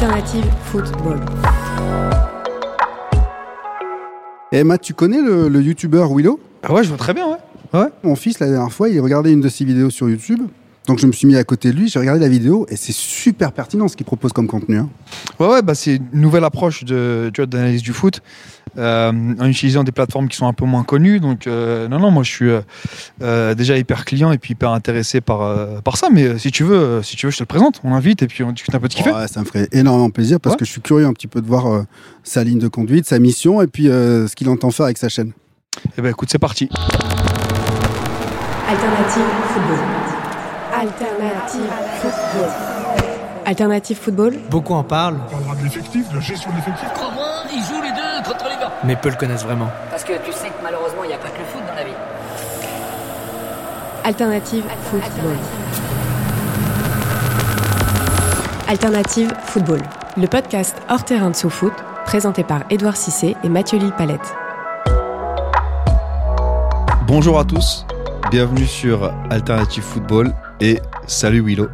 Alternative Football. Eh Matt, tu connais le, le youtubeur Willow? Ah ouais, je vois très bien, ouais. Ouais. Mon fils, la dernière fois, il regardait une de ses vidéos sur YouTube. Donc je me suis mis à côté de lui, j'ai regardé la vidéo et c'est super pertinent ce qu'il propose comme contenu. hein. Ouais, ouais, bah c'est une nouvelle approche de, d'analyse du foot euh, en utilisant des plateformes qui sont un peu moins connues. Donc, euh, non, non, moi je suis euh, euh, déjà hyper client et puis hyper intéressé par, euh, par ça. Mais euh, si tu veux, euh, si tu veux, je te le présente. On l'invite et puis on discute un peu de ce qu'il fait. Ouais, ça me ferait énormément plaisir parce Ouais. que je suis curieux un petit peu de voir euh, sa ligne de conduite, sa mission et puis euh, ce qu'il entend faire avec sa chaîne. Eh ben, écoute, c'est parti. Alternative Football. Alternative Football. Alternative Football. Beaucoup en parlent, On parlera de l'effectif, de la gestion de l'effectif. Comment ils jouent les deux contre les gars mais peu le connaissent vraiment. Parce que tu sais que malheureusement, il n'y a pas que le foot dans la vie. Alternative Football. Alternative Football. Le podcast hors terrain de sous-foot, présenté par Édouard Cissé et Mathieu Lille-Palette. Bonjour à tous. Bienvenue sur Alternative Football et salut Willow.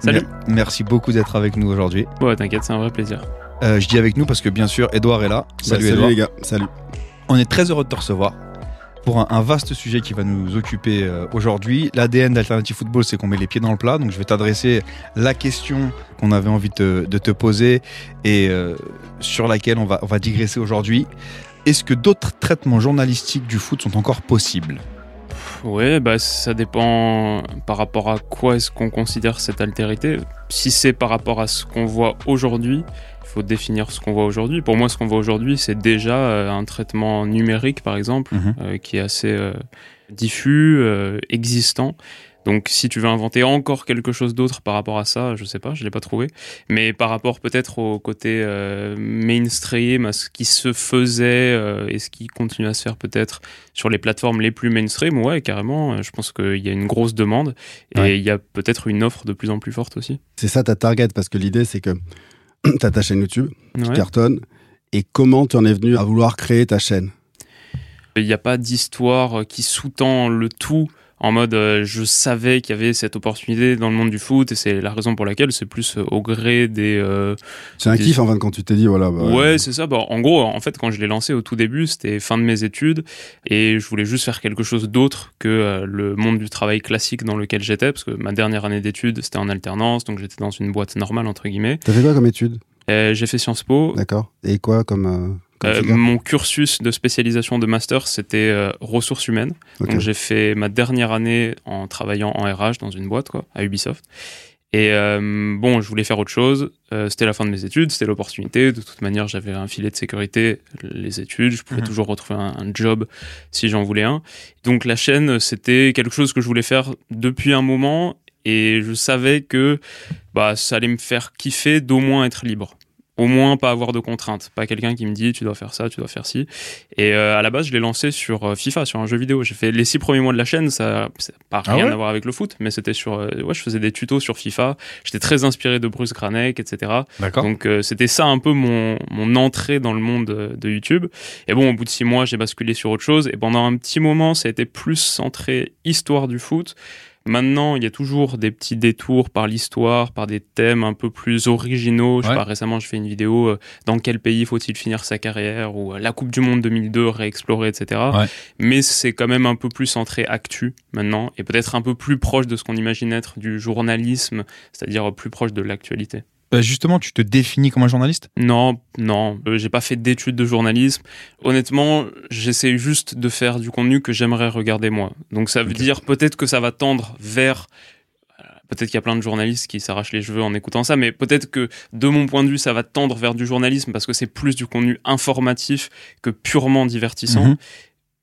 Salut. Mer- merci beaucoup d'être avec nous aujourd'hui. Ouais, t'inquiète, c'est un vrai plaisir. Euh, je dis avec nous parce que bien sûr, Edouard est là. Salut, Bah, Edouard. les gars, salut. On est très heureux de te recevoir pour un, un vaste sujet qui va nous occuper euh, aujourd'hui. L'ADN d'Alternative Football, c'est qu'on met les pieds dans le plat. Donc je vais t'adresser la question qu'on avait envie de te, de te poser et euh, sur laquelle on va, on va digresser aujourd'hui. Est-ce que d'autres traitements journalistiques du foot sont encore possibles? Ouais, bah ça dépend par rapport à quoi est-ce qu'on considère cette altérité. Si c'est par rapport à ce qu'on voit aujourd'hui, il faut définir ce qu'on voit aujourd'hui. Pour moi, ce qu'on voit aujourd'hui, c'est déjà euh, un traitement numérique, par exemple, Mhm. euh, qui est assez euh, diffus, euh, existant. Donc, si tu veux inventer encore quelque chose d'autre par rapport à ça, je sais pas, je l'ai pas trouvé. Mais par rapport peut-être au côté euh, mainstream, à ce qui se faisait euh, et ce qui continue à se faire peut-être sur les plateformes les plus mainstream, ouais, carrément. euh, Je pense qu'il y a une grosse demande et Ouais. il y a peut-être une offre de plus en plus forte aussi. C'est ça ta target parce que l'idée c'est que tu as ta chaîne YouTube qui Ouais. cartonne et comment tu en es venu à vouloir créer ta chaîne? Il n'y a pas d'histoire qui sous-tend le tout en mode euh, je savais qu'il y avait cette opportunité dans le monde du foot et c'est la raison pour laquelle c'est plus euh, au gré des euh, C'est un Des- kiff en fin de compte, tu t'es dit voilà. bah, ouais c'est ça bah, en gros en fait quand je l'ai lancé au tout début c'était fin de mes études et je voulais juste faire quelque chose d'autre que le monde du travail classique dans lequel j'étais parce que ma dernière année d'études c'était en alternance donc j'étais dans une boîte normale entre guillemets T'as fait quoi comme étude? Euh, j'ai fait Sciences Po D'accord. Et quoi comme. Euh, mon cursus de spécialisation de master, c'était euh, ressources humaines. Donc j'ai fait ma dernière année en travaillant en RH dans une boîte, quoi, à Ubisoft. Et euh, bon, je voulais faire autre chose. C'était la fin de mes études, c'était l'opportunité. De toute manière, j'avais un filet de sécurité, les études. Je pouvais Mhm. toujours retrouver un, un job si j'en voulais un. Donc la chaîne, c'était quelque chose que je voulais faire depuis un moment. Et je savais que bah, ça allait me faire kiffer d'au moins être libre. Au moins pas avoir de contraintes. Pas quelqu'un qui me dit tu dois faire ça, tu dois faire ci. Et euh, à la base, je l'ai lancé sur euh, FIFA, sur un jeu vidéo. J'ai fait les six premiers mois de la chaîne, ça n'a pas Ah rien ouais à voir avec le foot, mais c'était sur. euh, ouais, je faisais des tutos sur FIFA. J'étais très inspiré de Bruce Granek, etc. Donc euh, c'était ça un peu mon, mon entrée dans le monde euh, de YouTube. Et bon, au bout de six mois, j'ai basculé sur autre chose. Et pendant un petit moment, ça a été plus centré histoire du foot. Maintenant, il y a toujours des petits détours par l'histoire, par des thèmes un peu plus originaux. Je sais pas, récemment, je fais une vidéo euh, dans quel pays faut-il finir sa carrière ou euh, la Coupe du Monde 2002 réexplorée, etc. Ouais. Mais c'est quand même un peu plus centré actu maintenant et peut-être un peu plus proche de ce qu'on imagine être du journalisme, c'est-à-dire plus proche de l'actualité. Bah, justement, tu te définis comme un journaliste? Non, non, euh, j'ai pas fait d'études de journalisme. Honnêtement, j'essaie juste de faire du contenu que j'aimerais regarder moi. Donc ça veut dire peut-être que ça va tendre vers euh, Peut-être qu'il y a plein de journalistes qui s'arrachent les cheveux en écoutant ça, mais peut-être que de mon point de vue, ça va tendre vers du journalisme parce que c'est plus du contenu informatif que purement divertissant. Mhm.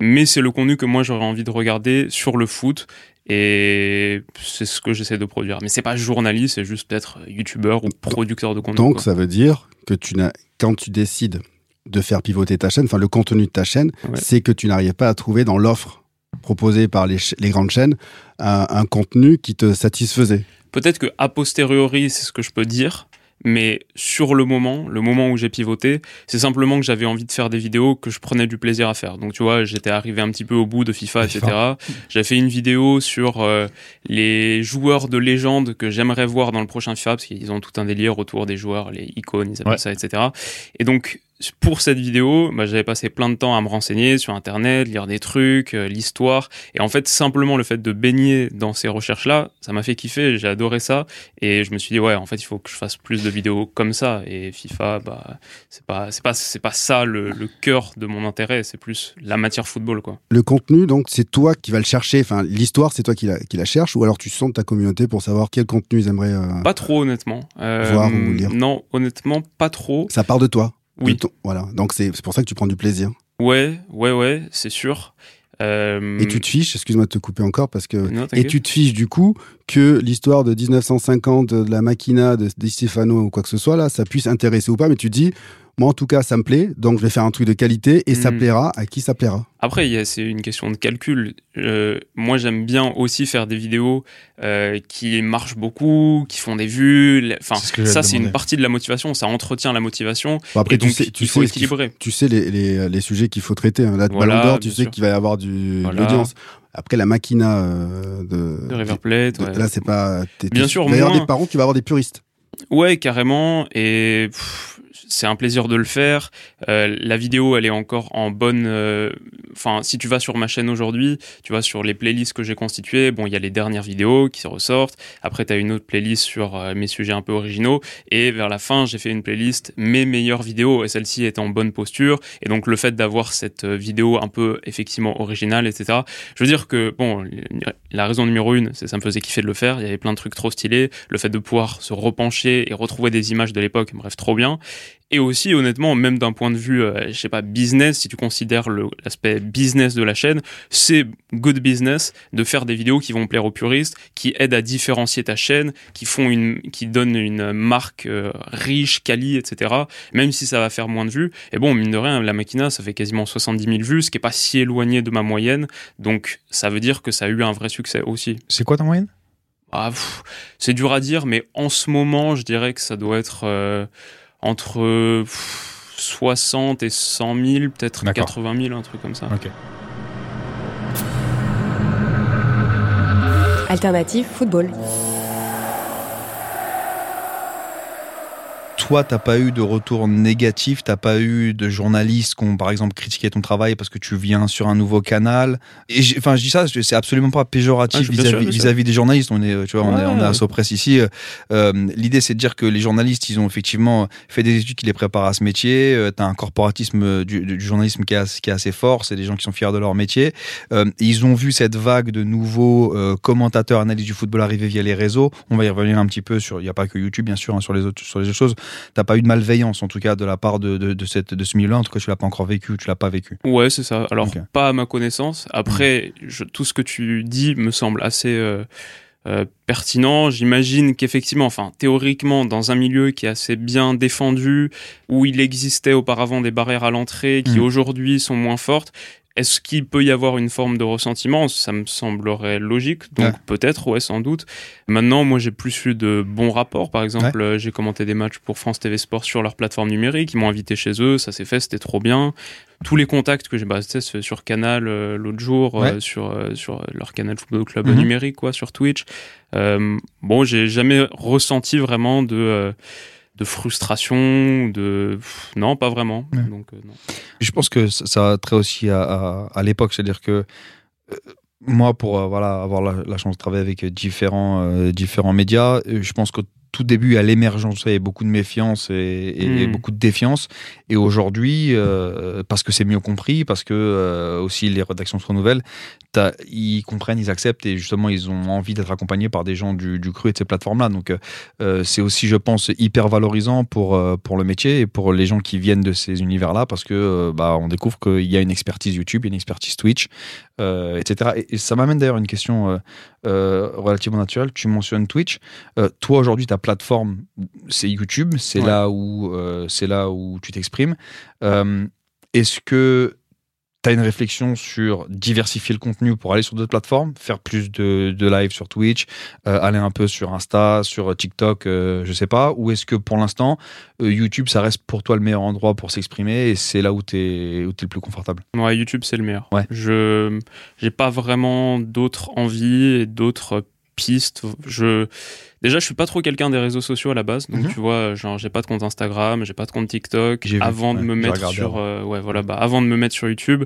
Mais c'est le contenu que moi j'aurais envie de regarder sur le foot et c'est ce que j'essaie de produire. Mais c'est pas journaliste, c'est juste peut-être youtubeur ou producteur de contenu. Donc, quoi. ça veut dire que tu n'as, quand tu décides de faire pivoter ta chaîne, enfin le contenu de ta chaîne, Ouais. c'est que tu n'arrives pas à trouver dans l'offre proposée par les grandes chaînes un, un contenu qui te satisfaisait. Peut-être que a posteriori, c'est ce que je peux dire, mais sur le moment, le moment où j'ai pivoté, c'est simplement que j'avais envie de faire des vidéos que je prenais du plaisir à faire. Donc tu vois, j'étais arrivé un petit peu au bout de FIFA, etc. J'avais fait une vidéo sur euh, les joueurs de légende que j'aimerais voir dans le prochain FIFA, parce qu'ils ont tout un délire autour des joueurs, les icônes, ils appellent Ouais. ça, etc. Et donc pour cette vidéo, bah, j'avais passé plein de temps à me renseigner sur Internet, lire des trucs, euh, l'histoire. Et en fait, simplement le fait de baigner dans ces recherches-là, ça m'a fait kiffer, j'ai adoré ça. Et je me suis dit, ouais, en fait, il faut que je fasse plus de vidéos comme ça. Et FIFA, bah, c'est pas, c'est pas, c'est pas ça le, le cœur de mon intérêt, c'est plus la matière football, quoi. Le contenu, donc, c'est toi qui vas le chercher. Enfin, l'histoire, c'est toi qui la, qui la cherche, ou alors tu sondes ta communauté pour savoir quel contenu ils aimeraient. euh, Pas trop, honnêtement. Euh, Voir ou lire. Non, honnêtement, pas trop. Ça part de toi. Oui. voilà. Donc c'est pour ça que tu prends du plaisir. Ouais, ouais, ouais, c'est sûr. Euh, Et tu te fiches, excuse-moi de te couper encore, parce que non, Et tu te fiches du coup que l'histoire de 1950 de la Machina de Stefano ou quoi que ce soit là, ça puisse intéresser ou pas, mais tu te dis, moi en tout cas ça me plaît, donc je vais faire un truc de qualité et ça Mm. plaira à qui ça plaira. Après, c'est une question de calcul. Euh, moi, j'aime bien aussi faire des vidéos euh, qui marchent beaucoup, qui font des vues. Enfin, ce ça, c'est une partie de la motivation. Ça entretient la motivation. Bon, après et donc, tu sais, tu il faut sais équilibrer. tu sais les, les, les sujets qu'il faut traiter. Hein. Là, de Voilà, Ballon d'Or, tu sais qu'il va y avoir du, de Voilà. l'audience. Après la Machina euh, de, De River Plate, de- ouais. là c'est pas. Bien sûr, il va y avoir moins- des parents qui va avoir des puristes. Ouais, carrément. Et pff, c'est un plaisir de le faire. Euh, la vidéo, elle est encore en bonne. euh, Enfin, si tu vas sur ma chaîne aujourd'hui, tu vas sur les playlists que j'ai constituées. Bon, il y a les dernières vidéos qui ressortent. Après, tu as une autre playlist sur euh, mes sujets un peu originaux. Et vers la fin, j'ai fait une playlist mes meilleures vidéos. Et celle-ci est en bonne posture. Et donc, le fait d'avoir cette vidéo un peu effectivement originale, etc. Je veux dire que, bon, la raison numéro une, c'est ça me faisait kiffer de le faire. Il y avait plein de trucs trop stylés. Le fait de pouvoir se repencher et retrouver des images de l'époque, bref, trop bien. Et aussi, honnêtement, même d'un point de vue, euh, je sais pas, business, si tu considères l'aspect business de la chaîne, c'est good business de faire des vidéos qui vont plaire aux puristes, qui aident à différencier ta chaîne, qui font une, qui donnent une marque euh, riche, quali, etc. Même si ça va faire moins de vues. Et bon, mine de rien, la Machina, ça fait quasiment 70 000 vues, ce qui est pas si éloigné de ma moyenne. Donc, ça veut dire que ça a eu un vrai succès aussi. C'est quoi ta moyenne? Ah, c'est dur à dire, mais en ce moment, je dirais que ça doit être euh, entre pff, 60 et 100 000, peut-être D'accord. 80 000, un truc comme ça. Alternative football. Toi, t'as pas eu de retour négatif, t'as pas eu de journalistes qui ont, par exemple, critiqué ton travail parce que tu viens sur un nouveau canal. Et enfin, je dis ça, c'est absolument pas péjoratif vis-à-vis des journalistes. On est, tu vois, on est, on est à Sopress ici. Euh, L'idée, c'est de dire que les journalistes, ils ont effectivement fait des études qui les préparent à ce métier. Euh, t'as un corporatisme du, du journalisme qui est, assez, qui est assez fort. C'est des gens qui sont fiers de leur métier. Euh, ils ont vu cette vague de nouveaux euh, commentateurs, analystes du football arriver via les réseaux. On va y revenir un petit peu sur. Il n'y a pas que YouTube, bien sûr, hein, sur les autres, sur les autres choses. T'as pas eu de malveillance, en tout cas, de la part de, de, de cette, de ce milieu-là. En tout cas, tu l'as pas encore vécu, tu l'as pas vécu. Ouais, c'est ça. Alors, pas à ma connaissance. Après, je- tout ce que tu dis me semble assez euh, euh, pertinent. J'imagine qu'effectivement, enfin, théoriquement, dans un milieu qui est assez bien défendu, où il existait auparavant des barrières à l'entrée qui Mm. aujourd'hui sont moins fortes, est-ce qu'il peut y avoir une forme de ressentiment? Ça me semblerait logique. Donc, Ouais. peut-être, ouais, sans doute. Maintenant, moi, j'ai plus eu de bons rapports. Par exemple, euh, j'ai commenté des matchs pour France TV Sport sur leur plateforme numérique. Ils m'ont invité chez eux. Ça s'est fait, c'était trop bien tous les contacts que j'ai bah, sur Canal euh, l'autre jour euh, sur euh, sur leur Canal Football Club Mhm. numérique quoi sur Twitch bon j'ai jamais ressenti vraiment de de frustration de non pas vraiment Ouais. donc euh, non. Je pense que ça, ça a trait aussi à, à, à l'époque, c'est-à-dire que euh, moi, pour euh, voilà, avoir la, la chance de travailler avec différents, différents médias, je pense qu'au tout début, à l'émergence, il y avait beaucoup de méfiance et, et- et Mm. beaucoup de défiance. Et aujourd'hui, euh, parce que c'est mieux compris, parce que euh, aussi les rédactions se renouvellent, ils comprennent, ils acceptent et justement ils ont envie d'être accompagnés par des gens du, du cru et de ces plateformes-là. Donc euh, euh, c'est aussi, je pense, hyper valorisant pour, euh, pour le métier et pour les gens qui viennent de ces univers-là parce que euh, bah, on découvre qu'il y a une expertise YouTube, il y a une expertise Twitch, etc. Et, et ça m'amène d'ailleurs à une question relativement naturelle. Tu mentionnes Twitch. Toi aujourd'hui, ta plateforme, c'est YouTube, c'est Ouais. là où c'est là où tu t'exprimes. Est-ce que tu as une réflexion sur diversifier le contenu pour aller sur d'autres plateformes, faire plus de, de live sur Twitch, euh, aller un peu sur Insta, sur TikTok, euh, je sais pas, ou est-ce que pour l'instant euh, YouTube ça reste pour toi le meilleur endroit pour s'exprimer et c'est là où tu es, où le plus confortable? Ouais, YouTube, c'est le meilleur. Ouais. Je j'ai pas vraiment d'autres envies et d'autres pistes. Je déjà, je suis pas trop quelqu'un des réseaux sociaux à la base, donc Mhm. tu vois, genre j'ai pas de compte Instagram, j'ai pas de compte TikTok. Vu, Avant de ouais, me mettre sur, euh, ouais, voilà, bah avant de me mettre sur YouTube,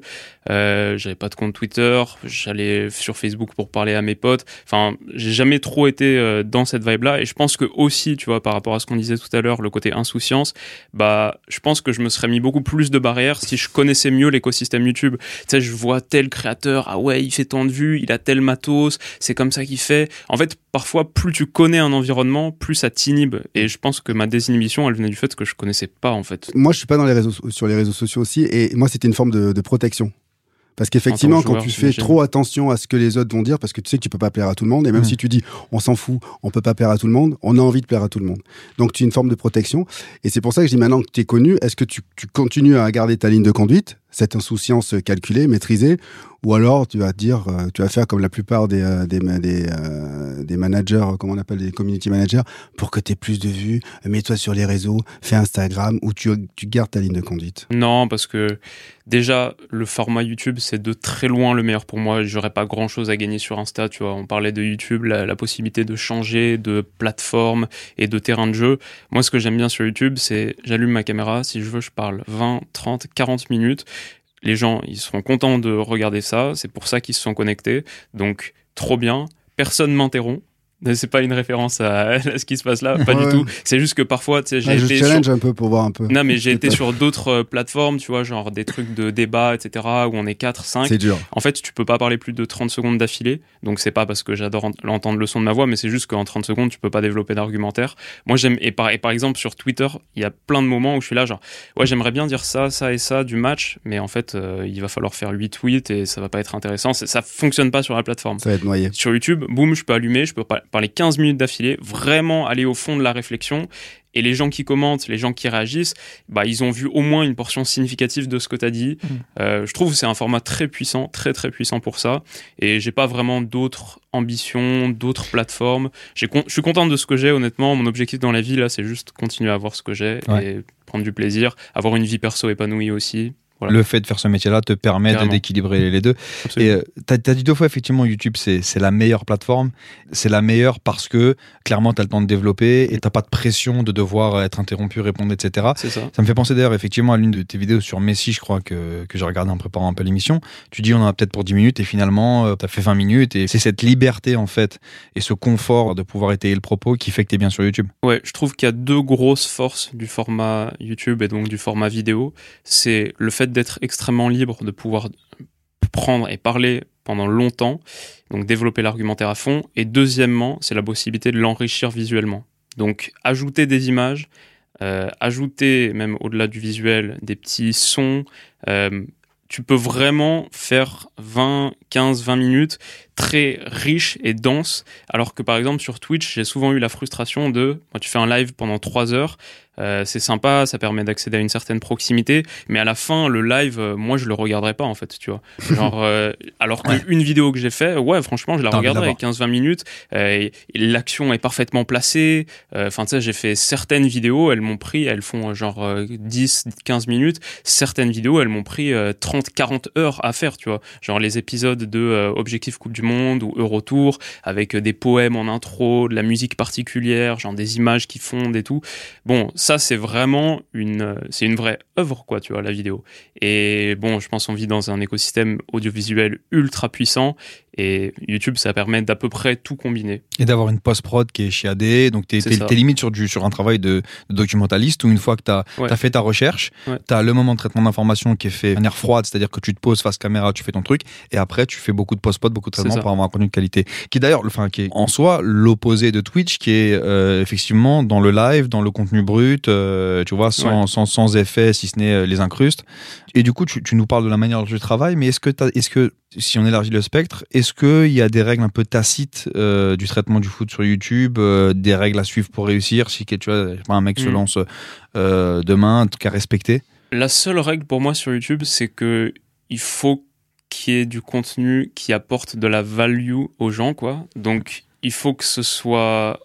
euh, j'avais pas de compte Twitter. J'allais sur Facebook pour parler à mes potes. Enfin, j'ai jamais trop été euh, dans cette vibe-là, et je pense que aussi, tu vois, par rapport à ce qu'on disait tout à l'heure, le côté insouciance, bah, je pense que je me serais mis beaucoup plus de barrières si je connaissais mieux l'écosystème YouTube. Tu sais, je vois tel créateur, ah ouais, il fait tant de vues, il a tel matos, c'est comme ça qu'il fait. En fait, parfois, plus tu connais un environnement, plus ça t'inhibe. Et je pense que ma désinhibition, elle venait du fait que je connaissais pas, en fait. Moi, je suis pas dans les réseaux, sur les réseaux sociaux aussi, et moi, c'était une forme de, de protection. Parce qu'effectivement, que quand joueur, tu fais trop attention à ce que les autres vont dire, parce que tu sais que tu peux pas plaire à tout le monde, et même Mm. si tu dis on s'en fout, on peut pas plaire à tout le monde, on a envie de plaire à tout le monde. Donc tu as une forme de protection. Et c'est pour ça que je dis maintenant que tu es connu, est-ce que tu, tu continues à garder ta ligne de conduite, cette insouciance calculée, maîtrisée, ou alors tu vas dire, euh, tu vas faire comme la plupart des, euh, des, euh, des managers, comment on appelle des community managers, pour que tu aies plus de vues, mets-toi sur les réseaux, fais Instagram, ou tu, tu gardes ta ligne de conduite. Non, parce que déjà, le format YouTube, c'est de très loin le meilleur pour moi. J'aurais pas grand chose à gagner sur Insta, tu vois. On parlait de YouTube, la, la possibilité de changer de plateforme et de terrain de jeu. Moi, ce que j'aime bien sur YouTube, c'est j'allume ma caméra, si je veux, je parle 20, 30, 40 minutes. Les gens, ils seront contents de regarder ça. C'est pour ça qu'ils se sont connectés. Donc, trop bien. Personne m'interrompt. C'est pas une référence à, ce qui se passe là, pas Ouais, du ouais. tout. C'est juste que parfois, tu sais, j'ai Ah, je été sur challenge un peu pour voir un peu. non, mais j'ai été sur d'autres euh, plateformes, tu vois, genre des trucs de débat, etc., où on est 4, 5. C'est dur. En fait, tu peux pas parler plus de 30 secondes d'affilée. Donc, c'est pas parce que j'adore ent- l'entendre le son de ma voix, mais c'est juste qu'en 30 secondes, tu peux pas développer d'argumentaire. Moi, j'aime, et par, et par exemple, sur Twitter, il y a plein de moments où je suis là, genre, ouais, j'aimerais bien dire ça, ça et ça du match, mais en fait, euh, il va falloir faire 8 tweets et ça va pas être intéressant. Ça fonctionne pas sur la plateforme. Ça va être noyé. Sur YouTube, boum, je peux allumer, je peux par- parler 15 minutes d'affilée, vraiment aller au fond de la réflexion. Et les gens qui commentent, les gens qui réagissent, bah, ils ont vu au moins une portion significative de ce que tu as dit. Euh, je trouve que c'est un format très puissant, très très puissant pour ça. Et j'ai pas vraiment d'autres ambitions, d'autres plateformes. J'ai con- Je suis content de ce que j'ai, honnêtement. Mon objectif dans la vie, là, c'est juste continuer à avoir ce que j'ai Ouais. et prendre du plaisir, avoir une vie perso épanouie aussi. Voilà. Le fait de faire ce métier-là te permet d'équilibrer les deux. Absolument. Et euh, t'as as dit deux fois, effectivement, YouTube, c'est la meilleure plateforme. C'est la meilleure parce que, clairement, t'as le temps de développer et t'as pas de pression de devoir être interrompu, répondre, etc. c'est ça. Ça me fait penser d'ailleurs, effectivement, à l'une de tes vidéos sur Messi, je crois, que, que j'ai regardé en préparant un peu l'émission. Tu dis, on en a peut-être pour 10 minutes et finalement, euh, t'as fait 20 minutes et c'est cette liberté, en fait, et ce confort de pouvoir étayer le propos qui fait que t'es bien sur YouTube. Ouais, je trouve qu'il y a deux grosses forces du format YouTube et donc du format vidéo. C'est le fait d'être extrêmement libre, de pouvoir prendre et parler pendant longtemps, donc développer l'argumentaire à fond. Et deuxièmement, c'est la possibilité de l'enrichir visuellement. Donc ajouter des images, euh, ajouter même au-delà du visuel des petits sons. euh, tu peux vraiment faire 20, 15, 20 minutes très riches et denses alors que par exemple sur Twitch, j'ai souvent eu la frustration de, moi, tu fais un live pendant 3 heures, euh, c'est sympa, ça permet d'accéder à une certaine proximité, mais à la fin, le live, euh, moi, je le regarderai pas en fait, tu vois. Genre, euh, alors qu'une vidéo que j'ai fait, ouais, franchement, je la regarderai 15-20 minutes, et, et l'action est parfaitement placée. Enfin, tu sais, j'ai fait certaines vidéos, elles m'ont pris, elles font genre euh, 10-15 minutes. Certaines vidéos, elles m'ont pris 30-40 heures à faire, tu vois. Genre les épisodes de euh, Objectif Coupe du Monde ou Eurotour, avec euh, des poèmes en intro, de la musique particulière, genre des images qui fondent et tout. Bon, ça c'est vraiment une, euh, c'est une vraie œuvre quoi, tu vois, la vidéo. Et bon, je pense qu'on vit dans un écosystème audiovisuel ultra puissant Et YouTube, ça permet d'à peu près tout combiner. Et d'avoir une post-prod qui est chiadée. Donc, t'es, ça. t'es limite sur, du, sur un travail de, de documentaliste où une fois que Ouais. t'as fait ta recherche, Ouais. t'as le moment de traitement d'information qui est fait de manière froide, c'est-à-dire que tu te poses face caméra, tu fais ton truc, et après, tu fais beaucoup de post-prod, beaucoup de traitement pour avoir un contenu de qualité. Qui d'ailleurs, enfin, qui est en soi l'opposé de Twitch, qui est euh, effectivement dans le live, dans le contenu brut, euh, tu vois, sans, Ouais. sans, sans effet, si ce n'est euh, les incrustes. Et du coup, tu, tu nous parles de la manière dont tu travailles, mais est-ce que, t'as- est-ce que, si on élargit le spectre, est-ce qu'il y a des règles un peu tacites euh, du traitement du foot sur YouTube, euh, des règles à suivre pour réussir, si tu vois, pas, un mec se Mm. lance euh, demain, un truc à respecter? La seule règle pour moi sur YouTube, c'est que il faut qu'il y ait du contenu qui apporte de la value aux gens, quoi. Donc, il faut que ce soit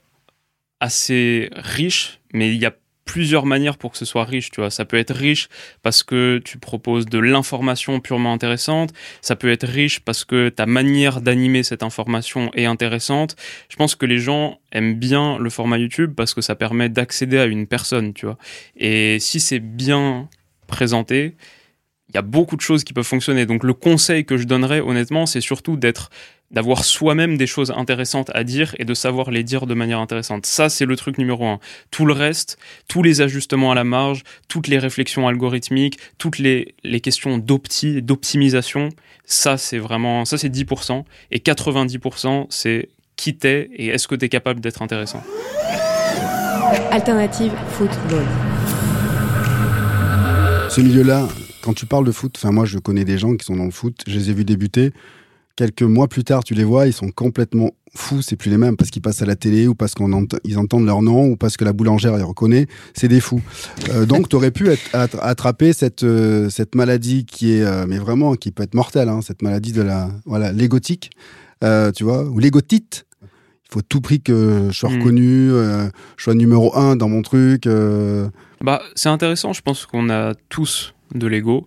assez riche, mais il y a plusieurs manières pour que ce soit riche, tu vois. Ça peut être riche parce que tu proposes de l'information purement intéressante. Ça peut être riche parce que ta manière d'animer cette information est intéressante. Je pense que les gens aiment bien le format YouTube parce que ça permet d'accéder à une personne, tu vois. Et si c'est bien présenté, il y a beaucoup de choses qui peuvent fonctionner. Donc le conseil que je donnerais honnêtement, c'est surtout d'être d'avoir soi-même des choses intéressantes à dire et de savoir les dire de manière intéressante. Ça, c'est le truc numéro un. Tout le reste, tous les ajustements à la marge, toutes les réflexions algorithmiques, toutes les, les questions d'opti, d'optimisation, ça, c'est vraiment, ça, c'est 10%. Et 90%, c'est qui t'es et est-ce que t'es capable d'être intéressant. Alternative football. Ce milieu-là, quand tu parles de foot, enfin moi je connais des gens qui sont dans le foot, je les ai vus débuter. Quelques mois plus tard, tu les vois, ils sont complètement fous, c'est plus les mêmes parce qu'ils passent à la télé ou parce qu'on ent- ils entendent leur nom ou parce que la boulangère les reconnaît, c'est des fous. Euh, donc tu aurais pu être, attraper cette euh, cette maladie qui est euh, mais vraiment qui peut être mortelle hein, cette maladie de la voilà, l'égotique, tu vois, ou l'égotite. Il faut à tout prix que je sois Mm. reconnu, je sois numéro un dans mon truc. Bah, c'est intéressant, je pense qu'on a tous de l'ego.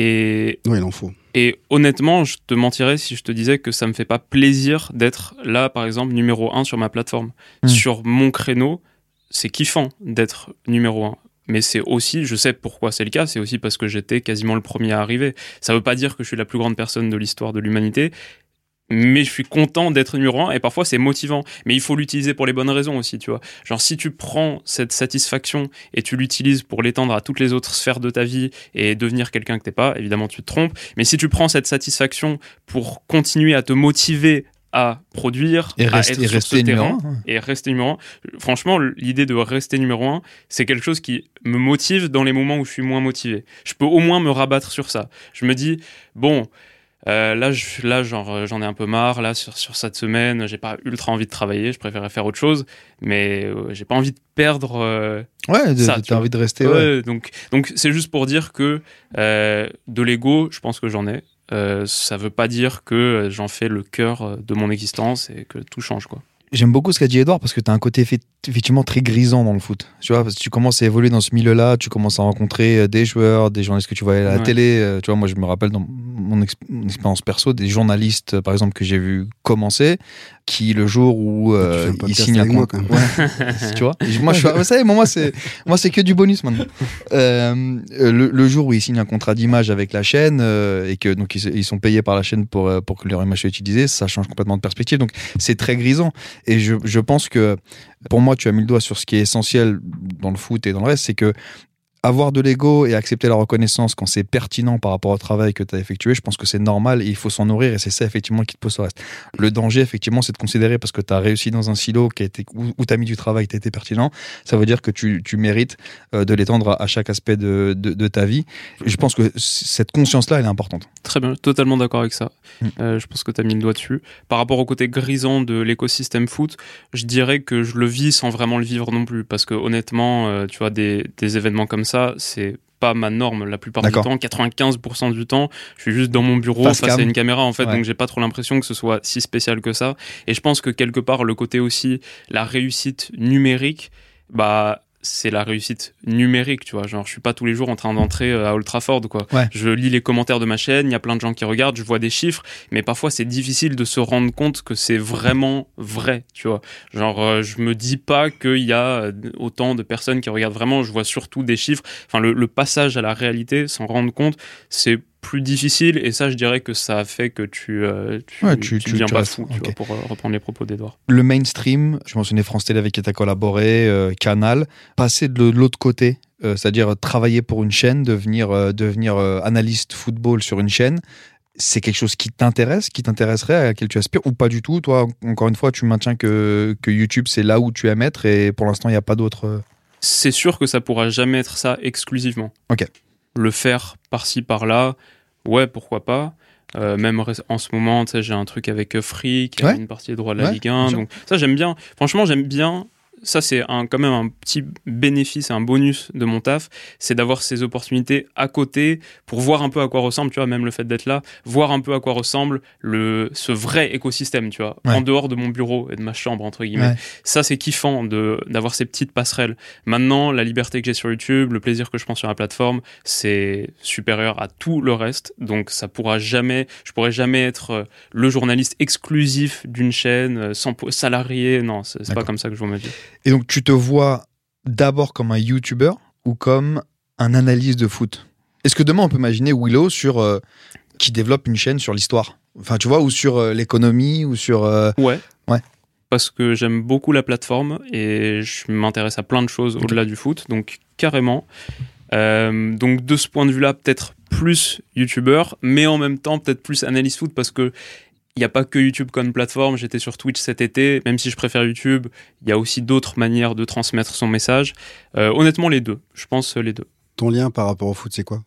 Et Ouais, il en faut. Et honnêtement, je te mentirais si je te disais que ça me fait pas plaisir d'être là, par exemple, numéro un sur ma plateforme. Mm. Sur mon créneau, c'est kiffant d'être numéro un. Mais c'est aussi, je sais pourquoi c'est le cas, c'est aussi parce que j'étais quasiment le premier à arriver. Ça veut pas dire que je suis la plus grande personne de l'histoire de l'humanité, mais je suis content d'être numéro un et parfois c'est motivant. Mais il faut l'utiliser pour les bonnes raisons aussi, tu vois. Genre si tu prends cette satisfaction et tu l'utilises pour l'étendre à toutes les autres sphères de ta vie et devenir quelqu'un que t'es pas, évidemment tu te trompes. Mais si tu prends cette satisfaction pour continuer à te motiver à produire, Et, à rester- être et sur rester ce terrain un. et rester numéro un. Franchement, l'idée de rester numéro un, c'est quelque chose qui me motive dans les moments où je suis moins motivé. Je peux au moins me rabattre sur ça. Je me dis, bon, euh, là, je, là, genre, euh, j'en ai un peu marre. Là, sur, sur cette semaine, j'ai pas ultra envie de travailler. Je préférais faire autre chose, mais euh, j'ai pas envie de perdre. euh, Ouais, t'as vois. envie de rester. ouais, ouais. donc, donc c'est juste pour dire que euh, de l'ego, je pense que j'en ai. Ça veut pas dire que j'en fais le cœur de mon existence et que tout change, quoi. J'aime beaucoup ce qu'a dit Edouard parce que tu as un côté effe- effectivement très grisant dans le foot. Tu vois, parce que tu commences à évoluer dans ce milieu-là, tu commences à rencontrer des joueurs, des journalistes que tu voyais à la Ouais. télé. Tu vois, moi, je me rappelle dans mon, ex- mon expérience perso, des journalistes, euh, par exemple, que j'ai vu commencer, qui le jour où euh, ils signent un avec moi, contrat. quand même. Ouais. tu vois, moi, je suis, vous savez, moi, c'est, moi, c'est que du bonus maintenant. Euh, le, le jour où ils signent un contrat d'image avec la chaîne euh, et que donc ils, ils sont payés par la chaîne pour pour que leur image soit utilisée, ça change complètement de perspective. Donc c'est très grisant. Et je, je pense que pour moi, tu as mis le doigt sur ce qui est essentiel dans le foot et dans le reste, c'est que avoir de l'ego et accepter la reconnaissance quand c'est pertinent par rapport au travail que tu as effectué, je pense que c'est normal et il faut s'en nourrir et c'est ça effectivement qui te pose le reste. Le danger effectivement c'est de considérer parce que tu as réussi dans un silo qui a été, où, tu as mis du travail a été pertinent, ça veut dire que tu, tu mérites euh, de l'étendre à, à chaque aspect de, de, de ta vie. Je pense que cette conscience-là elle est importante. Très bien, totalement d'accord avec ça. Mm. Euh, je pense que tu as mis le doigt dessus. Par rapport au côté grisant de l'écosystème foot, je dirais que je le vis sans vraiment le vivre non plus. Parce que honnêtement, euh, tu vois, des, des événements comme ça, c'est pas ma norme la plupart du temps. 95% du temps, je suis juste dans mon bureau Face à une caméra en fait, Ouais. donc j'ai pas trop l'impression que ce soit si spécial que ça. Et je pense que quelque part, le côté aussi, la réussite numérique, bah c'est la réussite numérique, tu vois. Genre, je suis pas tous les jours en train d'entrer euh, à Old Trafford, quoi. Ouais. Je lis les commentaires de ma chaîne, il y a plein de gens qui regardent, je vois des chiffres, mais parfois c'est difficile de se rendre compte que c'est vraiment vrai, tu vois. Genre, euh, je me dis pas qu'il y a euh, autant de personnes qui regardent vraiment, je vois surtout des chiffres. Enfin, le, le passage à la réalité, s'en rendre compte, c'est plus difficile et ça je dirais que ça a fait que tu euh, tu, Ouais, tu, tu- tu- deviens tu pas fou vois, pour euh, reprendre les propos d'Edouard. Le mainstream, je mentionnais France Télé avec qui tu as collaboré, euh, Canal, passer de l'autre côté, euh, c'est-à-dire travailler pour une chaîne, devenir, devenir analyste football sur une chaîne, c'est quelque chose qui t'intéresse, qui t'intéresserait, à laquelle tu aspires ou pas du tout? Toi, encore une fois, tu maintiens que, que YouTube, c'est là où tu aimes être et pour l'instant, il n'y a pas d'autre. C'est sûr que ça pourra jamais être ça exclusivement. Ok. Le faire par-ci par-là, ouais pourquoi pas. Euh, même en ce moment, tu sais, j'ai un truc avec euh, Free qui a une partie des droits de la Ouais, Ligue bien 1. sûr. Donc ça j'aime bien. Franchement j'aime bien. Ça c'est quand même un petit bénéfice, un bonus de mon taf, c'est d'avoir ces opportunités à côté pour voir un peu à quoi ressemble, tu vois, même le fait d'être là, voir un peu à quoi ressemble le ce vrai écosystème, tu vois, Ouais. en dehors de mon bureau et de ma chambre entre guillemets. Ouais. Ça c'est kiffant de d'avoir ces petites passerelles. Maintenant, la liberté que j'ai sur YouTube, le plaisir que je prends sur la plateforme, c'est supérieur à tout le reste. Donc ça pourra jamais, je pourrais jamais être euh, le journaliste exclusif d'une chaîne, euh, sans salarié. Non, c'est pas comme ça que je vois ma vie. Et donc, tu te vois d'abord comme un YouTuber ou comme un analyste de foot? Est-ce que demain, on peut imaginer Willow sur, euh, qui développe une chaîne sur l'histoire? Enfin, tu vois, ou sur euh, l'économie, ou sur. euh, Ouais. Ouais. Parce que j'aime beaucoup la plateforme et je m'intéresse à plein de choses au-delà du foot, donc carrément. Donc de ce point de vue-là, peut-être plus youtubeur, mais en même temps peut-être plus analyste foot parce que il n'y a pas que YouTube comme plateforme. J'étais sur Twitch cet été, même si je préfère YouTube, il y a aussi d'autres manières de transmettre son message. Euh, honnêtement, les deux. Je pense euh, les deux. Ton lien par rapport au foot, c'est quoi?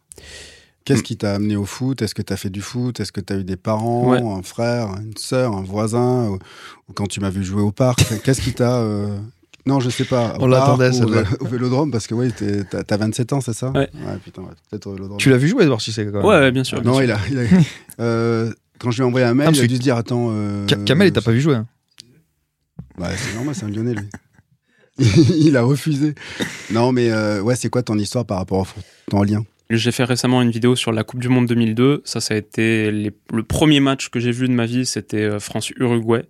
Qu'est-ce qui t'a amené au foot? Est-ce que tu as fait du foot? Est-ce que tu as eu des parents, Ouais. un frère, une sœur, un voisin? Ou, ou quand tu m'as vu jouer au parc? Qu'est-ce qui t'a. euh, Non, je sais pas. On l'attendait. Au, au vélodrome, parce que t'es- t'as t'as 27 ans, c'est ça? Ouais. putain, ouais, peut-être au vélodrome. Tu l'as vu jouer, Edouard Cissé quand même? Ouais, ouais, bien sûr. bien Non, sûr. il a. il a- euh, quand je lui ai envoyé un mail, Ah, il a dû se dire Attends. euh, Ka- Kamel, il t'a pas vu jouer. hein. Ouais, c'est normal, c'est un lyonnais, lui. il a refusé. Non, mais euh, ouais, c'est quoi ton histoire par rapport au foot Ton lien? J'ai fait récemment une vidéo sur la Coupe du Monde 2002. Ça, ça a été les- le premier match que j'ai vu de ma vie. C'était euh, France-Uruguay euh,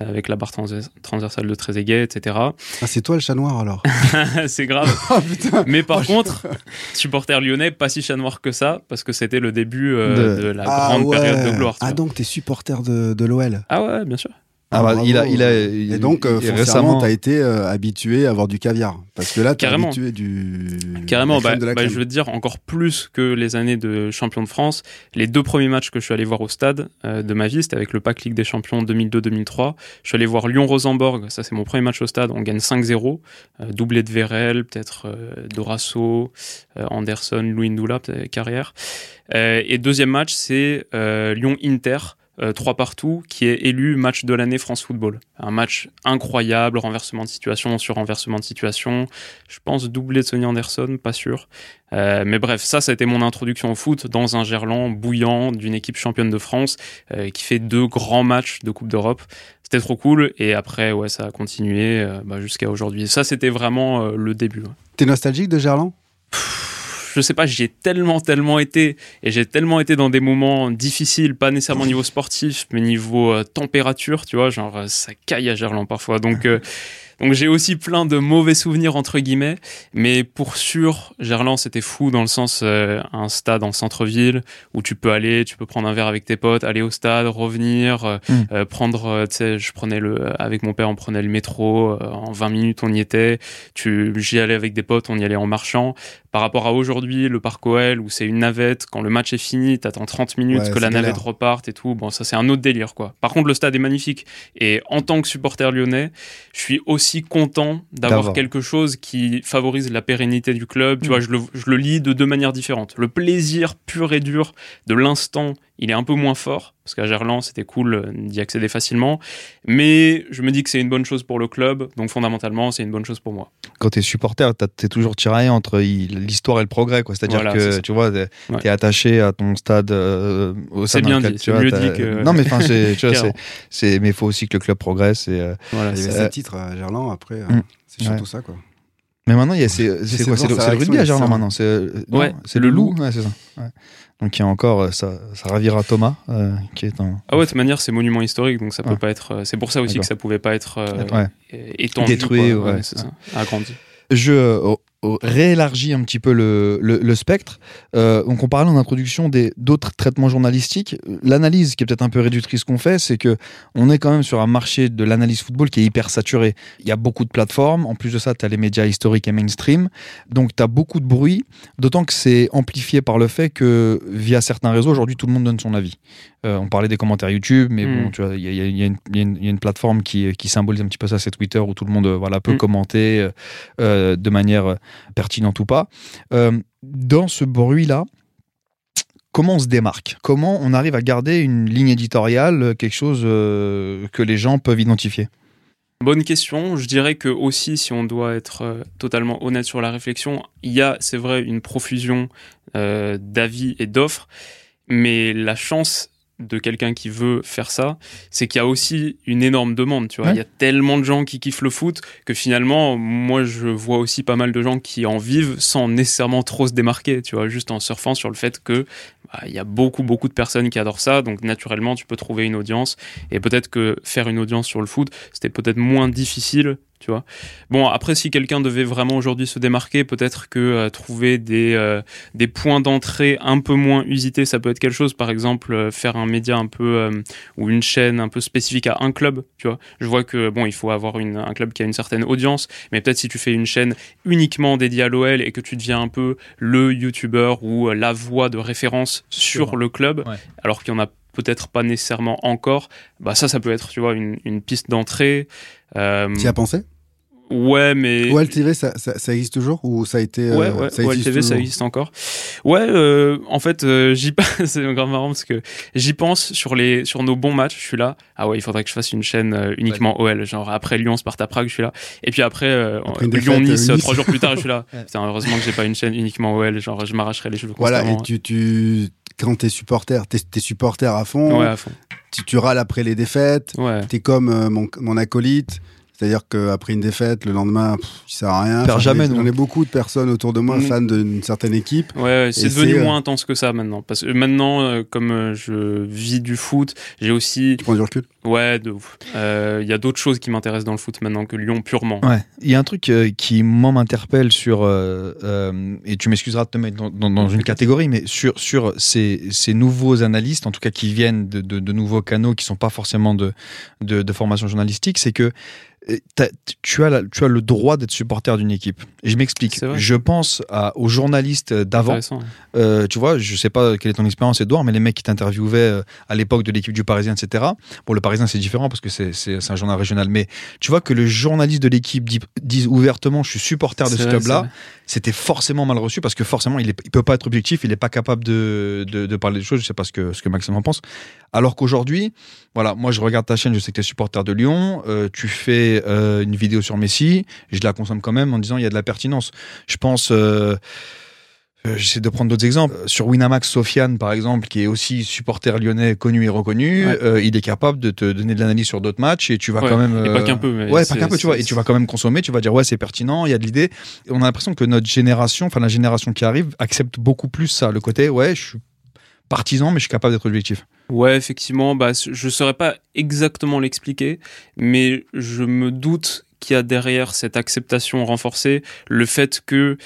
avec la barre transver- transversale de Trezeguet, etc. Ah, c'est toi le chat noir alors c'est grave. Oh Mais par Oh, je- contre, supporter lyonnais, pas si chat noir que ça, parce que c'était le début euh, De- de... la Ah grande ouais. période de gloire. Ah, vois. donc t'es supporter de, de l'OL Ah ouais, bien sûr. Ah, bah, il a, il a, il- Et donc, euh, il- récemment, t'as été euh, habitué à avoir du caviar. Parce que là, t'es Carrément. habitué du. Carrément, bah, de la bah, je veux te dire encore plus que les années de champion de France. Les deux premiers matchs que je suis allé voir au stade euh, de ma vie, c'était avec le Pack Ligue des Champions 2002-2003. Je suis allé voir Lyon-Rosenborg, ça c'est mon premier match au stade, on gagne 5-0. Euh, doublé de Vérel, peut-être euh, Dorasso, euh, Anderson, Louis Ndoula, carrière. Euh, et deuxième match, c'est euh, Lyon-Inter. Euh, 3 partout, qui est élu match de l'année France Football. Un match incroyable, renversement de situation sur renversement de situation. Je pense doublé de Sonny Anderson, pas sûr. Euh, mais bref, ça, ça a été mon introduction au foot dans un Gerland bouillant d'une équipe championne de France euh, qui fait deux grands matchs de Coupe d'Europe. C'était trop cool. Et après, ouais, ça a continué euh, bah, jusqu'à aujourd'hui. Ça, c'était vraiment euh, le début. T'es nostalgique de Gerland? Je sais pas, j'y ai tellement, tellement été. Et j'ai tellement été dans des moments difficiles, pas nécessairement niveau sportif, mais niveau euh, température, tu vois. Genre, euh, ça caille à Gerland parfois. Donc. Donc j'ai aussi plein de mauvais souvenirs entre guillemets, mais pour sûr, Gerland c'était fou dans le sens euh, un stade en centre-ville où tu peux aller, tu peux prendre un verre avec tes potes, aller au stade, revenir, euh, Mm. euh, prendre, euh, tu sais, je prenais le avec mon père, on prenait le métro, en 20 minutes on y était, tu j'y allais avec des potes, on y allait en marchant. Par rapport à aujourd'hui, le parc OL où c'est une navette, quand le match est fini, t'attends 30 minutes Ouais, que la navette reparte et tout. Bon, ça c'est un autre délire quoi. Par contre, le stade est magnifique et en tant que supporter lyonnais, je suis aussi content d'avoir D'avoir. quelque chose qui favorise la pérennité du club. Tu Mm. vois, je le, je le lis de deux manières différentes. Le plaisir pur et dur de l'instant, il est un peu moins fort, parce qu'à Gerland, c'était cool euh, d'y accéder facilement. Mais je me dis que c'est une bonne chose pour le club, donc fondamentalement, c'est une bonne chose pour moi. quand t'es supporter, t'as- t'es toujours tiraillé entre l'histoire et le progrès, quoi. C'est-à-dire Voilà, que tu vois, Ouais. t'es attaché à ton stade euh, au C'est sein bien dit, tu c'est mieux dit que- Non, mais enfin, c'est, tu il faut aussi que le club progresse. Et, euh, Voilà, Il y c'est- avait Euh, titres à Gerland, après, Mm. c'est surtout ça, quoi. Mais maintenant, il y a, c'est, quoi C'est le, rugby à Gerland maintenant. C'est, non, Ouais, c'est le loup. Ouais, c'est ça. Ouais. Donc il y a encore, euh, ça, ça ravira Thomas, euh, qui est un. Ah ouais, de toute manière, c'est monument historique, donc ça peut Ouais. pas être. euh, C'est pour ça aussi que ça pouvait pas être euh, Ouais. étendu, Détruit, quoi. ouais. agrandi. Je, réélargit un petit peu le, le, le spectre. Euh, donc on parlait en introduction des d'autres traitements journalistiques. L'analyse qui est peut-être un peu réductrice qu'on fait, c'est que on est quand même sur un marché de l'analyse football qui est hyper saturé. Il y a beaucoup de plateformes. En plus de ça, tu as les médias historiques et mainstream. Donc tu as beaucoup de bruit, d'autant que c'est amplifié par le fait que via certains réseaux, aujourd'hui, tout le monde donne son avis. Euh, on parlait des commentaires YouTube, mais bon, Mm. tu vois, il y, y y y a une- il y a une plateforme qui, qui symbolise un petit peu ça, c'est Twitter, où tout le monde euh, voilà, peut Mm. commenter euh, de manière pertinente ou pas. Euh, dans ce bruit-là, comment on se démarque? Comment on arrive à garder une ligne éditoriale, euh, quelque chose euh, que les gens peuvent identifier? Bonne question. Je dirais que aussi, si on doit être totalement honnête sur la réflexion, il y a, c'est vrai, une profusion d'avis et d'offres, mais la chance de quelqu'un qui veut faire ça, c'est qu'il y a aussi une énorme demande, tu vois. Ouais. Il y a tellement de gens qui kiffent le foot que finalement, moi, je vois aussi pas mal de gens qui en vivent sans nécessairement trop se démarquer, tu vois, juste en surfant sur le fait que bah, il y a beaucoup, beaucoup de personnes qui adorent ça, donc naturellement, tu peux trouver une audience et peut-être que faire une audience sur le foot, c'était peut-être moins difficile, tu vois. Bon, après, si quelqu'un devait vraiment aujourd'hui se démarquer, peut-être que euh, trouver des, euh, des points d'entrée un peu moins usités, ça peut être quelque chose. Par exemple, euh, faire un média un peu euh, ou une chaîne un peu spécifique à un club, tu vois. Je vois que bon, il faut avoir une, un club qui a une certaine audience, mais peut-être si tu fais une chaîne uniquement dédiée à l'OL et que tu deviens un peu le youtubeur ou euh, la voix de référence sur le club, Ouais. alors qu'il y en a peut-être pas nécessairement encore, bah ça, ça peut être, tu vois, une, une piste d'entrée. Euh, Tu y as pensé? Ouais, mais OL TV, ça, ça, ça existe toujours ou ça a été euh, Ouais, ouais, ça existe TV, ça existe encore. Ouais, euh, en fait, euh, j'y pense, c'est grave marrant parce que j'y pense sur les, sur nos bons matchs, je suis là. Ah ouais, il faudrait que je fasse une chaîne euh, uniquement OL, genre après Lyon, Sparta Prague, je suis là. Et puis après, euh, Après une Lyon, défaite, Nice, euh, trois jours plus tard, je suis là. Putain, heureusement que j'ai pas une chaîne uniquement OL, genre je m'arracherais les cheveux Voilà, et tu, tu quand t'es supporter, t'es supporter à fond, Ouais, à fond. tu, tu râles après les défaites, Ouais. t'es comme mon, mon acolyte. C'est-à-dire qu'après une défaite, le lendemain, pff, il sert à rien. Perd Enfin, jamais, j'en ai- beaucoup de personnes autour de moi, Mm. fans d'une certaine équipe. Ouais, ouais, c'est devenu euh, moins intense que ça maintenant. Parce que maintenant, euh, comme euh, je vis du foot, j'ai aussi, Tu prends du recul? Ouais, de ouf. Euh, Il y a d'autres choses qui m'intéressent dans le foot maintenant que Lyon purement. Ouais, il y a un truc euh, qui moi m'interpelle sur euh, euh, et tu m'excuseras de te mettre dans, dans- dans une catégorie, mais sur sur ces, ces nouveaux analystes, en tout cas qui viennent de, de, de nouveaux canaux qui sont pas forcément de de, de formation journalistique, c'est que tu as la- tu as le droit d'être supporter d'une équipe. Et je m'explique. Je pense à, aux journalistes d'avant. Euh, tu vois, je sais pas quelle est ton expérience, Edouard, mais les mecs qui t'interviewaient euh, à l'époque de l'équipe du Parisien, etc. Bon, le Parisien, c'est différent parce que c'est un journal régional, mais tu vois que le journaliste de l'équipe dit, dise ouvertement je suis supporter de ce club-là, c'était forcément mal reçu parce que forcément, il, il peut pas être objectif, il est pas capable de, de, de parler des choses. Je sais pas ce que, ce que Maxime en pense. Alors qu'aujourd'hui, voilà, moi je regarde ta chaîne, je sais que tu es supporter de Lyon, euh, tu fais euh, une vidéo sur Messi, je la consomme quand même en disant il y a de la pertinence. Je pense. euh, J'essaie de prendre d'autres exemples. Sur Winamax, Sofiane, par exemple, qui est aussi supporter lyonnais connu et reconnu, Ouais. euh, il est capable de te donner de l'analyse sur d'autres matchs et tu vas Ouais, quand même. et pas qu'un peu, mais ouais, pas qu'un peu, tu vois. Et tu vas quand même consommer, tu vas dire, ouais, c'est pertinent, il y a de l'idée. On a l'impression que notre génération, enfin la génération qui arrive, accepte beaucoup plus ça. Le côté, ouais, je suis partisan, mais je suis capable d'être objectif. Ouais, effectivement, bah, je saurais pas exactement l'expliquer, mais je me doute qu'il y a derrière cette acceptation renforcée le fait que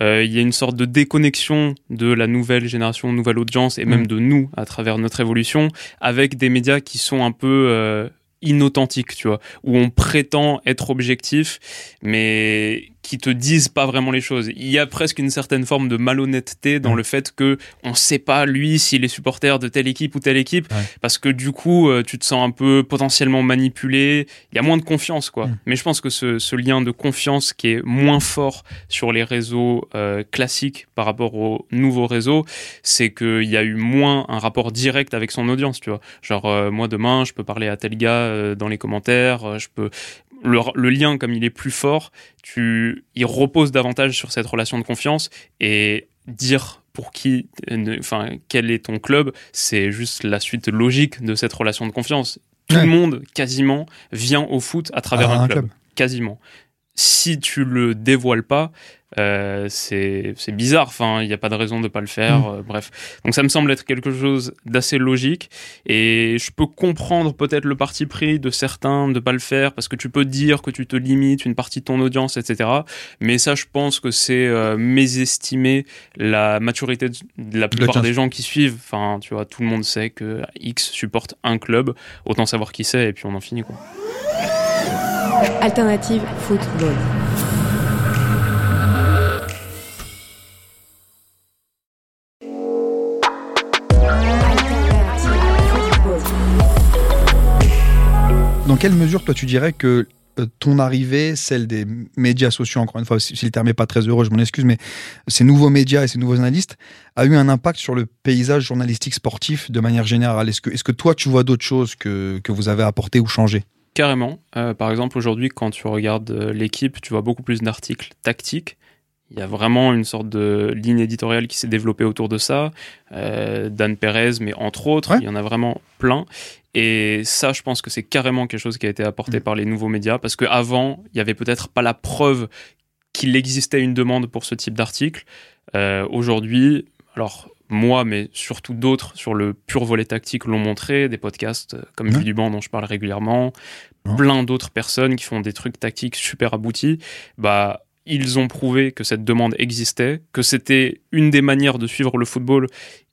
euh, il y a une sorte de déconnexion de la nouvelle génération, nouvelle audience et même Mhm. de nous à travers notre évolution avec des médias qui sont un peu euh, inauthentiques, tu vois, où on prétend être objectif, mais qui te disent pas vraiment les choses. Il y a presque une certaine forme de malhonnêteté dans Ouais. le fait que on sait pas lui s'il est supporter de telle équipe ou telle équipe Ouais. parce que du coup euh, tu te sens un peu potentiellement manipulé, il y a moins de confiance quoi. Mm. Mais je pense que ce, ce lien de confiance qui est moins fort sur les réseaux euh, classiques par rapport aux nouveaux réseaux, c'est qu'il y a eu moins un rapport direct avec son audience, tu vois. Genre euh, moi demain je peux parler à tel gars euh, dans les commentaires, euh, je peux le, le lien comme il est plus fort, tu il repose davantage sur cette relation de confiance et dire pour qui, enfin, quel est ton club, c'est juste la suite logique de cette relation de confiance. Tout Ouais. le monde, quasiment, vient au foot à travers À un, club. Quasiment. Si tu le dévoiles pas, euh, c'est c'est bizarre. Enfin, il n'y a pas de raison de pas le faire. Mm. euh, bref, donc ça me semble être quelque chose d'assez logique. Et je peux comprendre peut-être le parti pris de certains de pas le faire parce que tu peux dire que tu te limites une partie de ton audience, etc. Mais ça, je pense que c'est euh, mésestimer la maturité de la plupart des gens qui suivent. Enfin, tu vois, tout le monde sait que X supporte un club. Autant savoir qui c'est et puis on en finit quoi. Alternative football. Dans quelle mesure, toi, tu dirais que euh, ton arrivée, celle des médias sociaux, encore une fois, si, le terme n'est pas très heureux, je m'en excuse, mais ces nouveaux médias et ces nouveaux analystes, a eu un impact sur le paysage journalistique sportif de manière générale? Est-ce que, est-ce que toi, tu vois d'autres choses que, que vous avez apportées ou changées? Carrément. Euh, par exemple, aujourd'hui, quand tu regardes euh, l'équipe, tu vois beaucoup plus d'articles tactiques. Il y a vraiment une sorte de ligne éditoriale qui s'est développée autour de ça. Euh, Dan Perez, mais entre autres, Ouais. il y en a vraiment plein. Et ça, je pense que c'est carrément quelque chose qui a été apporté Mm. par les nouveaux médias, parce qu'avant, il y avait peut-être pas la preuve qu'il existait une demande pour ce type d'article. Euh, aujourd'hui, alors moi, mais surtout d'autres sur le pur volet tactique l'ont montré, des podcasts euh, comme Ouais. Du banc dont je parle régulièrement, Ouais. plein d'autres personnes qui font des trucs tactiques super aboutis, bah ils ont prouvé que cette demande existait, que c'était une des manières de suivre le football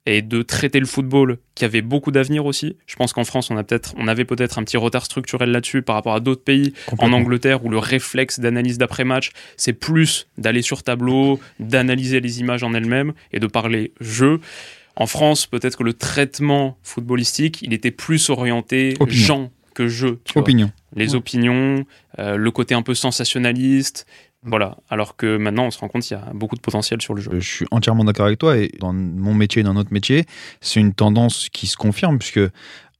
et de traiter le football qui avait beaucoup d'avenir aussi. Je pense qu'en France, on a peut-être, on avait peut-être un petit retard structurel là-dessus par rapport à d'autres pays. En. Angleterre, où le réflexe d'analyse d'après-match, c'est plus d'aller sur tableau, d'analyser les images en elles-mêmes et de parler jeu. En France, peut-être que le traitement footballistique, il était plus orienté Opinion. gens que jeu. tu vois. Opinion. Les Ouais. opinions, euh, le côté un peu sensationnaliste. Voilà. Alors que maintenant, on se rend compte qu'il y a beaucoup de potentiel sur le jeu. Je suis entièrement d'accord avec toi et dans mon métier et dans notre métier, c'est une tendance qui se confirme puisque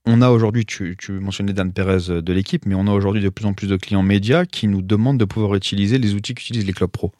on a aujourd'hui, tu, tu mentionnais Dan Perez de l'équipe, mais on a aujourd'hui de plus en plus de clients médias qui nous demandent de pouvoir utiliser les outils qu'utilisent les clubs pro.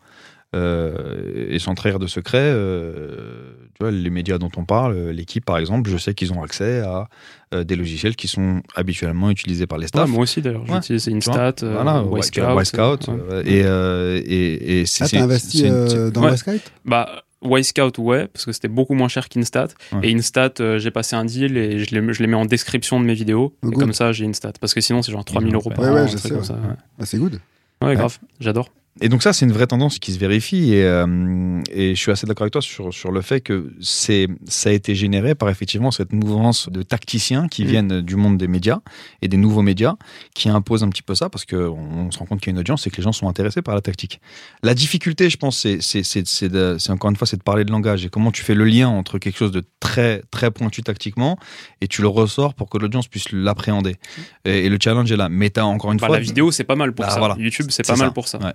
Euh, et sans trahir de secret, euh, tu vois, les médias dont on parle, euh, l'équipe par exemple, je sais qu'ils ont accès à euh, des logiciels qui sont habituellement utilisés par les Ouais, staffs. moi aussi, d'ailleurs. Ouais. J'utilise Instat, euh, voilà, ouais. et, euh, et, et c'est Ah, c'est- t'as investi c'est une- euh, c'est- dans Ouais. Wisecout Bah, Wisecout, ouais, parce que c'était beaucoup moins cher qu'Instat. Ouais. Et Instat, euh, j'ai passé un deal et je les, je les mets en description de mes vidéos. Oh, et good. comme ça, j'ai Instat. Parce que sinon, c'est genre 3000 euros par Ouais, an. ouais, sais, comme ça, ouais. Ah, C'est good. Ouais, grave, j'adore. Et donc ça, c'est une vraie tendance qui se vérifie et, euh, et je suis assez d'accord avec toi sur, sur le fait que c'est ça a été généré par effectivement cette mouvance de tacticiens qui Mm. viennent du monde des médias et des nouveaux médias qui imposent un petit peu ça parce que on se rend compte qu'il y a une audience et que les gens sont intéressés par la tactique. La difficulté, je pense, c'est c'est c'est c'est de- c'est encore une fois c'est de parler de langage et comment tu fais le lien entre quelque chose de très très pointu tactiquement et tu le ressors pour que l'audience puisse l'appréhender. Et, et le challenge est là. Mais t'as encore une Bah, fois la vidéo, c'est pas mal pour Bah, ça. voilà. YouTube, c'est C'est pas ça. mal pour ça. Ouais.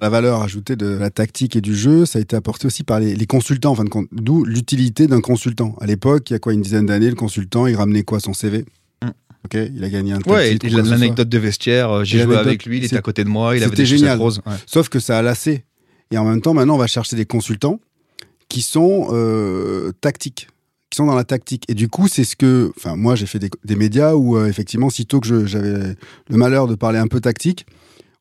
La valeur ajoutée de la tactique et du jeu, ça a été apporté aussi par les, les consultants, en fin de compte. D'où l'utilité d'un consultant. À l'époque, il y a quoi, une dizaine d'années, le consultant, il ramenait quoi, son CV Mm. Ok, il a gagné un Ouais, l'anecdote de vestiaire, euh, j'ai joué avec lui, il était à côté de moi, il avait des génial. roses. Ouais. Sauf que ça a lassé. Et en même temps, maintenant, on va chercher des consultants qui sont euh, tactiques, qui sont dans la tactique. Et du coup, c'est ce que. Enfin, moi, j'ai fait des, des médias où, euh, effectivement, sitôt que j'avais le malheur de parler un peu tactique,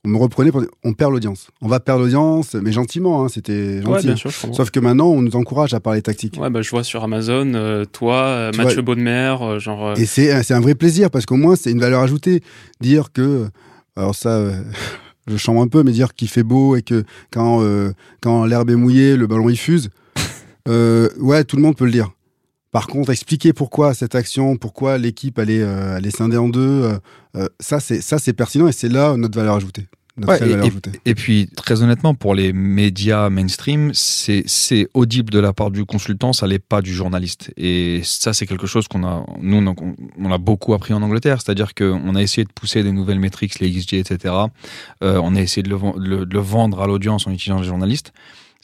on me reprenait pour dire on perd l'audience. On va perdre l'audience, mais gentiment, hein, c'était Ouais, gentil. bien sûr, je comprends. Sauf que maintenant, on nous encourage à parler tactique. Ouais, bah, je vois sur Amazon, euh, toi, euh, Tu Mathieu Baudemer, euh, genre. euh, Et c'est c'est un vrai plaisir parce qu'au moins, c'est une valeur ajoutée. Dire que. Alors, ça. euh, Je chambre un peu, mais dire qu'il fait beau et que quand, euh, quand l'herbe est mouillée, le ballon il fuse. Euh, ouais, tout le monde peut le dire. Par contre, expliquer pourquoi cette action, pourquoi l'équipe elle est, euh, scindée en deux, euh, euh, ça c'est pertinent et c'est là notre valeur ajoutée. Ouais, et, puis, très honnêtement, pour les médias mainstream, c'est audible de la part du consultant, ça l'est pas du journaliste. Et ça, c'est quelque chose qu'on a, nous, on a, on a beaucoup appris en Angleterre. C'est-à-dire qu'on a essayé de pousser des nouvelles métriques, les XG, etc. Euh, on a essayé de le, ven- le- de le vendre à l'audience en utilisant les journalistes.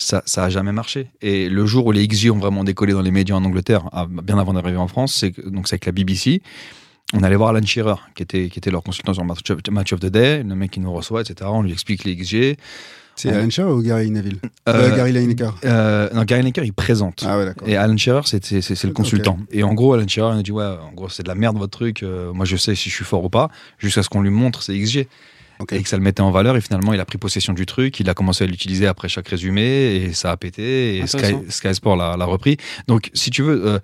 Ça, ça a jamais marché. Et le jour où les XG ont vraiment décollé dans les médias en Angleterre, à- bien avant d'arriver en France, c'est donc c'est avec la BBC. On allait voir Alan Shearer, qui était, qui était leur consultant sur Match of, Match of the Day, le mec qui nous reçoit, etc. On lui explique les XG. C'est Alan Shearer ou Gary Neville Euh, Euh, Gary Lineker. Euh, non, Gary Lineker, il présente. Ah ouais. Et Alan Shearer, c'est le consultant. Et en gros, Alan Shearer, il a dit Ouais, en gros, c'est de la merde votre truc. moi, je sais si je suis fort ou pas. Jusqu'à ce qu'on lui montre ses XG. Et que ça le mettait en valeur. Et finalement, il a pris possession du truc. Il a commencé à l'utiliser après chaque résumé. Et ça a pété. Et Sky, Sport l'a l'a repris. Donc, si tu veux, euh,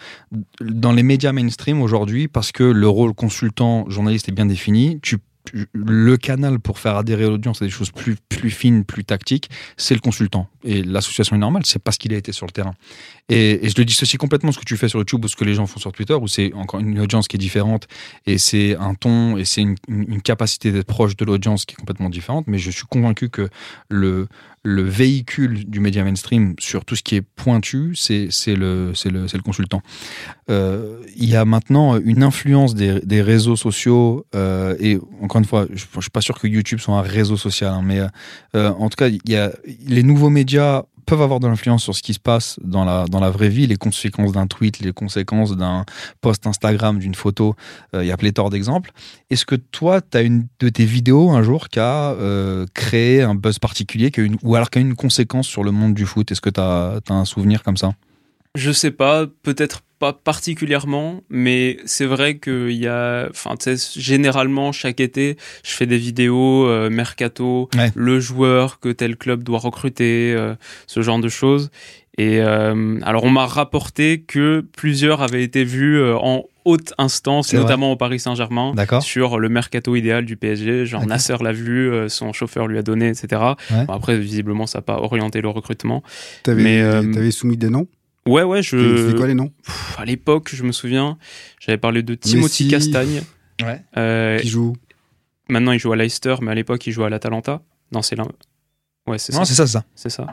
dans les médias mainstream aujourd'hui, parce que le rôle consultant, journaliste est bien défini, tu le canal pour faire adhérer l'audience à des choses plus, plus fines, plus tactiques, c'est le consultant. Et l'association est normale, c'est parce qu'il a été sur le terrain. Et, et je le dissocie complètement ce que tu fais sur YouTube ou ce que les gens font sur Twitter, où c'est encore une audience qui est différente, et c'est un ton, et c'est une, une- une capacité d'être proche de l'audience qui est complètement différente. Mais je suis convaincu que le, le véhicule du média mainstream sur tout ce qui est pointu, c'est le, le, le consultant. Euh, il y a maintenant une influence des, réseaux sociaux, euh, et encore une fois, je, je suis pas sûr que YouTube soit un réseau social, hein, mais euh, en tout cas, il y a, les nouveaux médias peuvent avoir de l'influence sur ce qui se passe dans la, dans la vraie vie, les conséquences d'un tweet, les conséquences d'un post Instagram, d'une photo, euh, il y a pléthore d'exemples. Est-ce que toi, tu as une de tes vidéos un jour qui a euh, créé un buzz particulier, qui a une, ou alors qui a une conséquence sur le monde du foot? Est-ce que tu as, un souvenir comme ça? Je sais pas, peut-être pas particulièrement, mais c'est vrai qu'il y a, enfin, tu sais, généralement chaque été, je fais des vidéos euh, mercato, Ouais. le joueur que tel club doit recruter, euh, ce genre de choses. Et euh, alors, on m'a rapporté que plusieurs avaient été vus euh, en haute instance, vrai. notamment au Paris Saint-Germain, D'accord. sur le mercato idéal du PSG. Genre. Nasser l'a vu, euh, son chauffeur lui a donné, etc. Ouais. Bon, après, visiblement, ça n'a pas orienté le recrutement. T'avais mais, euh, t'avais soumis des noms? Ouais, ouais, je. C'était quoi les noms Pff, à l'époque, je me souviens, j'avais parlé de Timothy Messi. Castagne. Ouais. Euh, Qui joue maintenant, il joue à Leicester, mais à l'époque, il jouait à l'Atalanta. Non, c'est là. Ouais, c'est ça. Non, c'est ça, c'est ça. C'est ça.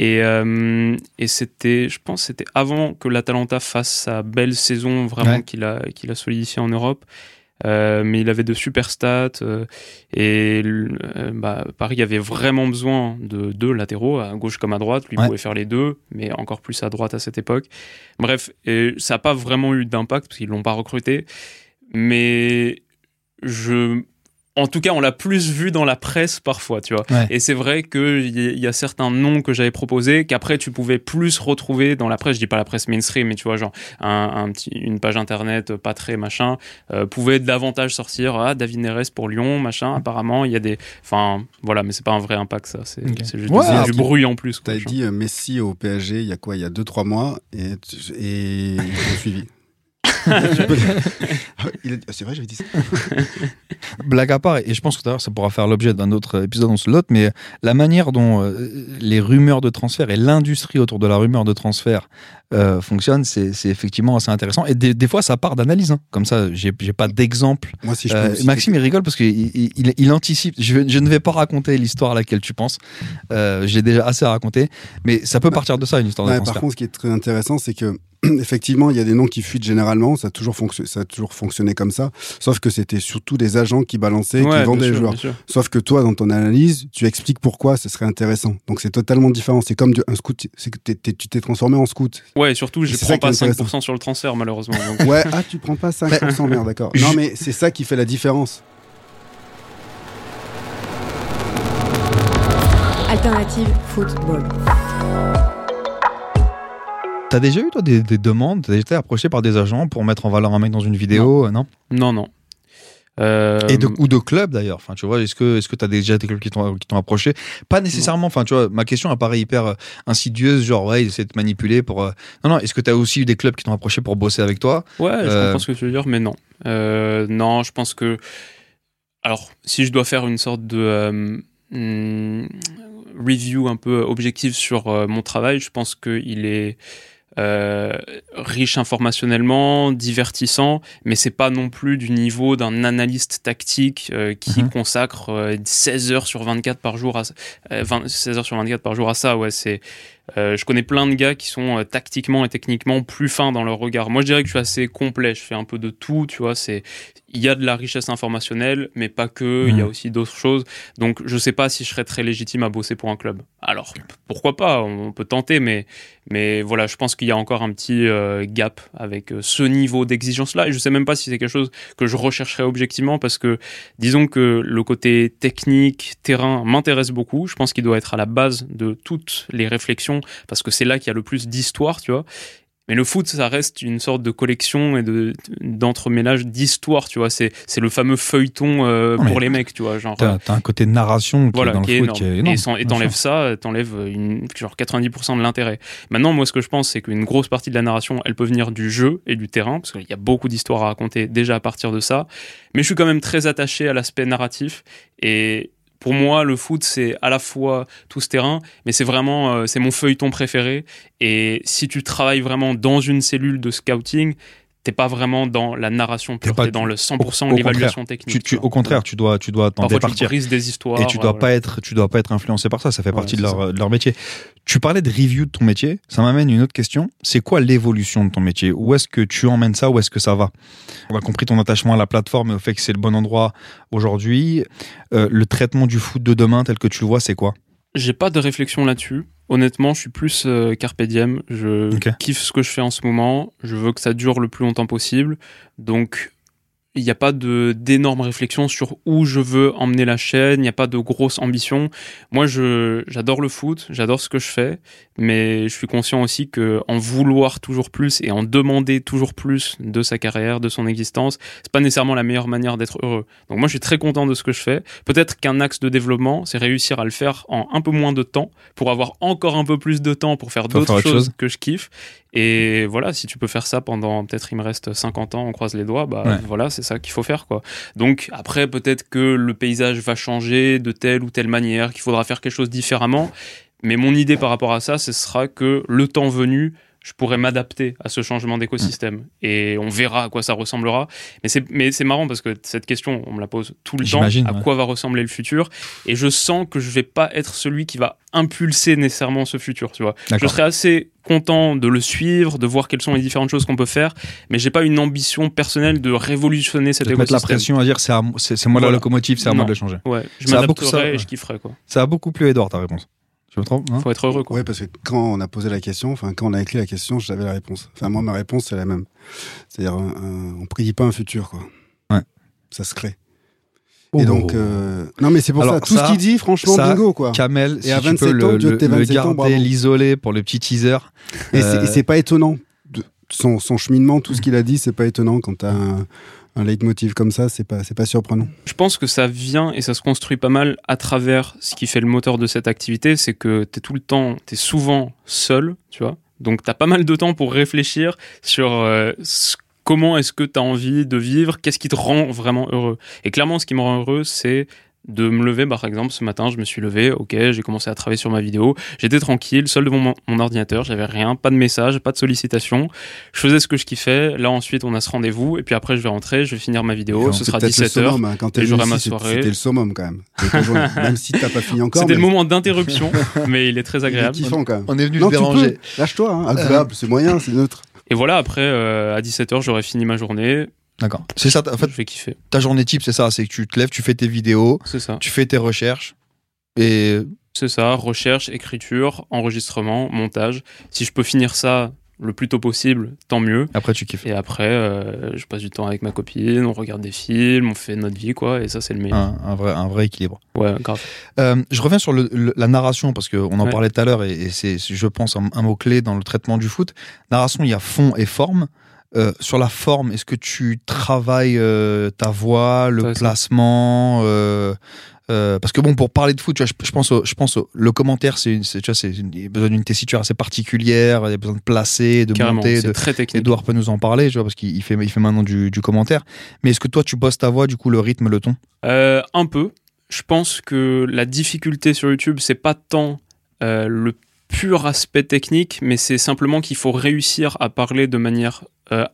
Et, euh, et c'était, je pense, c'était avant que l'Atalanta fasse sa belle saison vraiment Ouais. qu'il a, qu'il a solidifié en Europe. Euh, mais il avait de super stats euh, et euh, bah, Paris avait vraiment besoin de deux latéraux à gauche comme à droite. Lui Ouais. pouvait faire les deux, mais encore plus à droite à cette époque. Bref, et ça n'a pas vraiment eu d'impact parce qu'ils l'ont pas recruté. Mais je, en tout cas, on l'a plus vu dans la presse parfois, tu vois. Ouais. Et c'est vrai qu'il y, a- il y a certains noms que j'avais proposés qu'après tu pouvais plus retrouver dans la presse. Je dis pas la presse mainstream, mais tu vois, genre un, un petit, une page internet pas très machin, euh, pouvait davantage sortir. Ah, David Neres pour Lyon, machin. Apparemment, il y a des. Enfin, voilà, mais c'est pas un vrai impact, ça. C'est juste Ouais, du- tu- bruit en plus. quoi, T'as dit euh, Messi au PSG il y a quoi? Il y a 2-3 mois et, tu- et ont suivi. C'est vrai, j'avais dit ça. Blague à part, et je pense que d'ailleurs ça pourra faire l'objet d'un autre épisode dans ce lot, mais la manière dont euh, les rumeurs de transfert et l'industrie autour de la rumeur de transfert euh, fonctionnent, c'est effectivement assez intéressant. Et des, des fois, ça part d'analyse. hein. Comme ça, j'ai pas d'exemple. Moi, si Euh, Maxime, il rigole parce qu'il il, anticipe. Je, ne vais pas raconter l'histoire à laquelle tu penses. Euh, J'ai déjà assez à raconter. Mais ça peut partir de ça, une histoire de transfert. par contre, ce qui est très intéressant, c'est que effectivement, il y a des noms qui fuitent généralement. Ça a toujours, fonction- ça a toujours fonctionné comme ça. Sauf que c'était surtout des agents qui balançaient, Ouais, qui vendaient les joueurs. Sauf que toi, dans ton analyse, tu expliques pourquoi ce serait intéressant. Donc c'est totalement différent. C'est comme du- un scout. C'est que tu t'es transformé en scout. Ouais, et surtout, je C'est ça prends pas intéressant. 5% sur le transfert, malheureusement. donc. Ouais, ah, tu prends pas 5%, merde, d'accord. Non, mais c'est ça qui fait la différence. Alternative football. T'as déjà eu, toi, des, des demandes? T'as déjà été approché par des agents pour mettre en valeur un mec dans une vidéo euh, Non, non, non. Euh, Et de, ou de clubs d'ailleurs. Enfin, tu vois, est-ce que est-ce que t'as déjà des clubs qui t'ont qui t'ont approché? Pas nécessairement. Enfin, tu vois, ma question apparaît hyper euh, insidieuse, genre ouais, ils essaient de te manipuler pour. euh, Non, non. Est-ce que t'as aussi eu des clubs qui t'ont approché pour bosser avec toi? Ouais, je Euh, comprends ce que tu veux dire, mais non. Euh, non, je pense que. Alors, si je dois faire une sorte de euh, hmm, review un peu objective sur euh, mon travail, je pense qu'il est euh, riche informationnellement, divertissant, mais c'est pas non plus du niveau d'un analyste tactique euh, qui Mhm. consacre euh, 16 heures sur 24 par jour à euh, 20 16 heures sur 24 par jour à ça. Ouais, c'est Euh, je connais plein de gars qui sont euh, tactiquement et techniquement plus fins dans leur regard. Moi, je dirais que je suis assez complet. Je fais un peu de tout, tu vois. C'est il y a de la richesse informationnelle, mais pas que. Il y a Mhm. aussi d'autres choses. Donc, je sais pas si je serais très légitime à bosser pour un club. Alors, pourquoi pas? On peut tenter, mais mais voilà, je pense qu'il y a encore un petit euh, gap avec ce niveau d'exigence-là. Et je sais même pas si c'est quelque chose que je rechercherais objectivement, parce que disons que le côté technique, terrain m'intéresse beaucoup. Je pense qu'il doit être à la base de toutes les réflexions, parce que c'est là qu'il y a le plus d'histoire, tu vois. Mais le foot, ça reste une sorte de collection et de d'entremêlage d'histoire, tu vois. C'est le fameux feuilleton euh, Non, pour les mecs, tu vois. Genre, T'as un côté narration qui voilà, est dans qui le est foot qui est énorme. Et t'enlèves ça, t'enlèves genre 90% de l'intérêt. Maintenant, moi, ce que je pense, c'est qu'une grosse partie de la narration, elle peut venir du jeu et du terrain, parce qu'il y a beaucoup d'histoires à raconter déjà à partir de ça. Mais je suis quand même très attaché à l'aspect narratif. Et pour moi, le foot, c'est à la fois tout ce terrain, mais c'est vraiment, euh, c'est mon feuilleton préféré. Et si tu travailles vraiment dans une cellule de scouting, t'es pas vraiment dans la narration pure, T'es dans le 100% au l'évaluation Tu- technique. tu- au contraire, tu dois, tu dois t'en Parfois, tu départir. brises des histoires. Et tu dois pas être, tu dois pas être influencé par ça. Ça fait Ouais, partie de leur, de leur métier. Tu parlais de review de ton métier. Ça m'amène une autre question. C'est quoi l'évolution de ton métier? Où est-ce que tu emmènes ça? Où est-ce que ça va? On a compris ton attachement à la plateforme et au fait que c'est le bon endroit aujourd'hui. Euh, le traitement du foot de demain tel que tu le vois, c'est quoi? J'ai pas de réflexion là-dessus. Honnêtement, je suis plus euh, carpe diem. Je kiffe ce que je fais en ce moment. Je veux que ça dure le plus longtemps possible. Donc, il n'y a pas de d'énormes réflexions sur où je veux emmener la chaîne. Il n'y a pas de grosse ambition. Moi, je j'adore le foot. J'adore ce que je fais. Mais je suis conscient aussi que en vouloir toujours plus et en demander toujours plus de sa carrière, de son existence, c'est pas nécessairement la meilleure manière d'être heureux. Donc moi, je suis très content de ce que je fais. Peut-être qu'un axe de développement, c'est réussir à le faire en un peu moins de temps pour avoir encore un peu plus de temps pour faire d'autres autre choses chose. que je kiffe. Et voilà, si tu peux faire ça pendant peut-être il me reste 50 ans, on croise les doigts, bah Ouais. voilà, c'est ça qu'il faut faire quoi. Donc après peut-être que le paysage va changer de telle ou telle manière, qu'il faudra faire quelque chose différemment. Mais mon idée par rapport à ça, ce sera que le temps venu, je pourrais m'adapter à ce changement d'écosystème. Et on verra à quoi ça ressemblera. Mais c'est, mais c'est marrant parce que cette question, on me la pose tout le temps. À ouais. quoi va ressembler le futur? Et je sens que je vais pas être celui qui va impulser nécessairement ce futur, tu vois. Je serais assez content de le suivre, de voir quelles sont les différentes choses qu'on peut faire, mais j'ai pas une ambition personnelle de révolutionner cet De te mettre la écosystème. pression à dire c'est, à- c'est, c'est moi la locomotive, c'est à moi de le changer. Ouais, je Ça a beaucoup ça, m'adapterai et je kifferai quoi. Ça a beaucoup plu, Edouard, ta réponse. Je me trompe hein Faut être heureux quoi. Ouais, parce que quand on a posé la question, enfin quand on a écrit la question, j'avais la réponse. Enfin moi ma réponse c'est la même. C'est-à-dire un- on prédit pas un futur quoi. Ouais. Ça se crée. Et donc euh, non mais c'est pour Oh. Alors, ça tout ça- ce qu'il dit franchement ça, bingo quoi. Kamel, Et si à tu 27 peux le, ans, Dieu le- tes le 27 ans, garder, l'isoler pour le petit teaser. Et c'est- Euh, c'est pas étonnant. De- Son, son cheminement, tout ce qu'il a dit, c'est pas étonnant quand t'as un, un leitmotiv comme ça, c'est pas pas surprenant. Je pense que ça vient et ça se construit pas mal à travers ce qui fait le moteur de cette activité, c'est que t'es tout le temps, t'es souvent seul, tu vois. Donc t'as pas mal de temps pour réfléchir sur euh, comment est-ce que t'as envie de vivre, qu'est-ce qui te rend vraiment heureux. Et clairement, ce qui me rend heureux, c'est de me lever, par exemple, ce matin, je me suis levé, ok, j'ai commencé à travailler sur ma vidéo, j'étais tranquille, seul devant mon, mon ordinateur, j'avais rien, pas de message, pas de sollicitation, je faisais ce que je kiffais, là ensuite on a ce rendez-vous, et puis après je vais rentrer, je vais finir ma vidéo, ce sera peut-être le 17h, summum, hein. Quand et j'aurai ma soirée. C'était le summum quand même. même si t'as pas fini encore. C'était le mais moment d'interruption, mais il est très il est agréable. kiffant quand même. On est venu Non, le déranger. Lâche-toi. Hein. Agréable, c'est moyen, c'est neutre. Et voilà, après, euh, à 17h, j'aurai fini ma journée. D'accord. C'est ça, en fait, je vais kiffer. ta journée type, c'est ça. C'est que tu te lèves, tu fais tes vidéos, C'est ça. tu fais tes recherches. Et C'est ça. Recherche, écriture, enregistrement, montage. Si je peux finir ça le plus tôt possible, tant mieux. après, tu kiffes. Et après, euh, je passe du temps avec ma copine, on regarde des films, on fait notre vie, quoi. Et ça, c'est le meilleur. Un, un vrai, un vrai équilibre. Ouais, grave. Euh, je reviens sur le- le- la narration parce qu'on en Ouais. parlait tout à l'heure et, et c'est, je pense, un, un mot-clé dans le traitement du foot. Narration, il y a fond et forme. Euh, sur la forme, est-ce que tu travailles euh, ta voix, le placement euh, Parce que bon, pour parler de foot, tu vois, je, je pense, au, je pense au- le commentaire, c'est, une- tu vois, c'est il y a besoin d'une tessiture assez particulière, il y a besoin de placer, de Carrément. monter, C'est de, très technique. Edouard peut nous en parler, tu vois, parce qu'il il fait, il fait maintenant du, du commentaire. Mais est-ce que toi, tu bosses ta voix, du coup, le rythme, le ton? Un peu. Je pense que la difficulté sur YouTube, c'est pas tant le pur aspect technique, mais c'est simplement qu'il faut réussir à parler de manière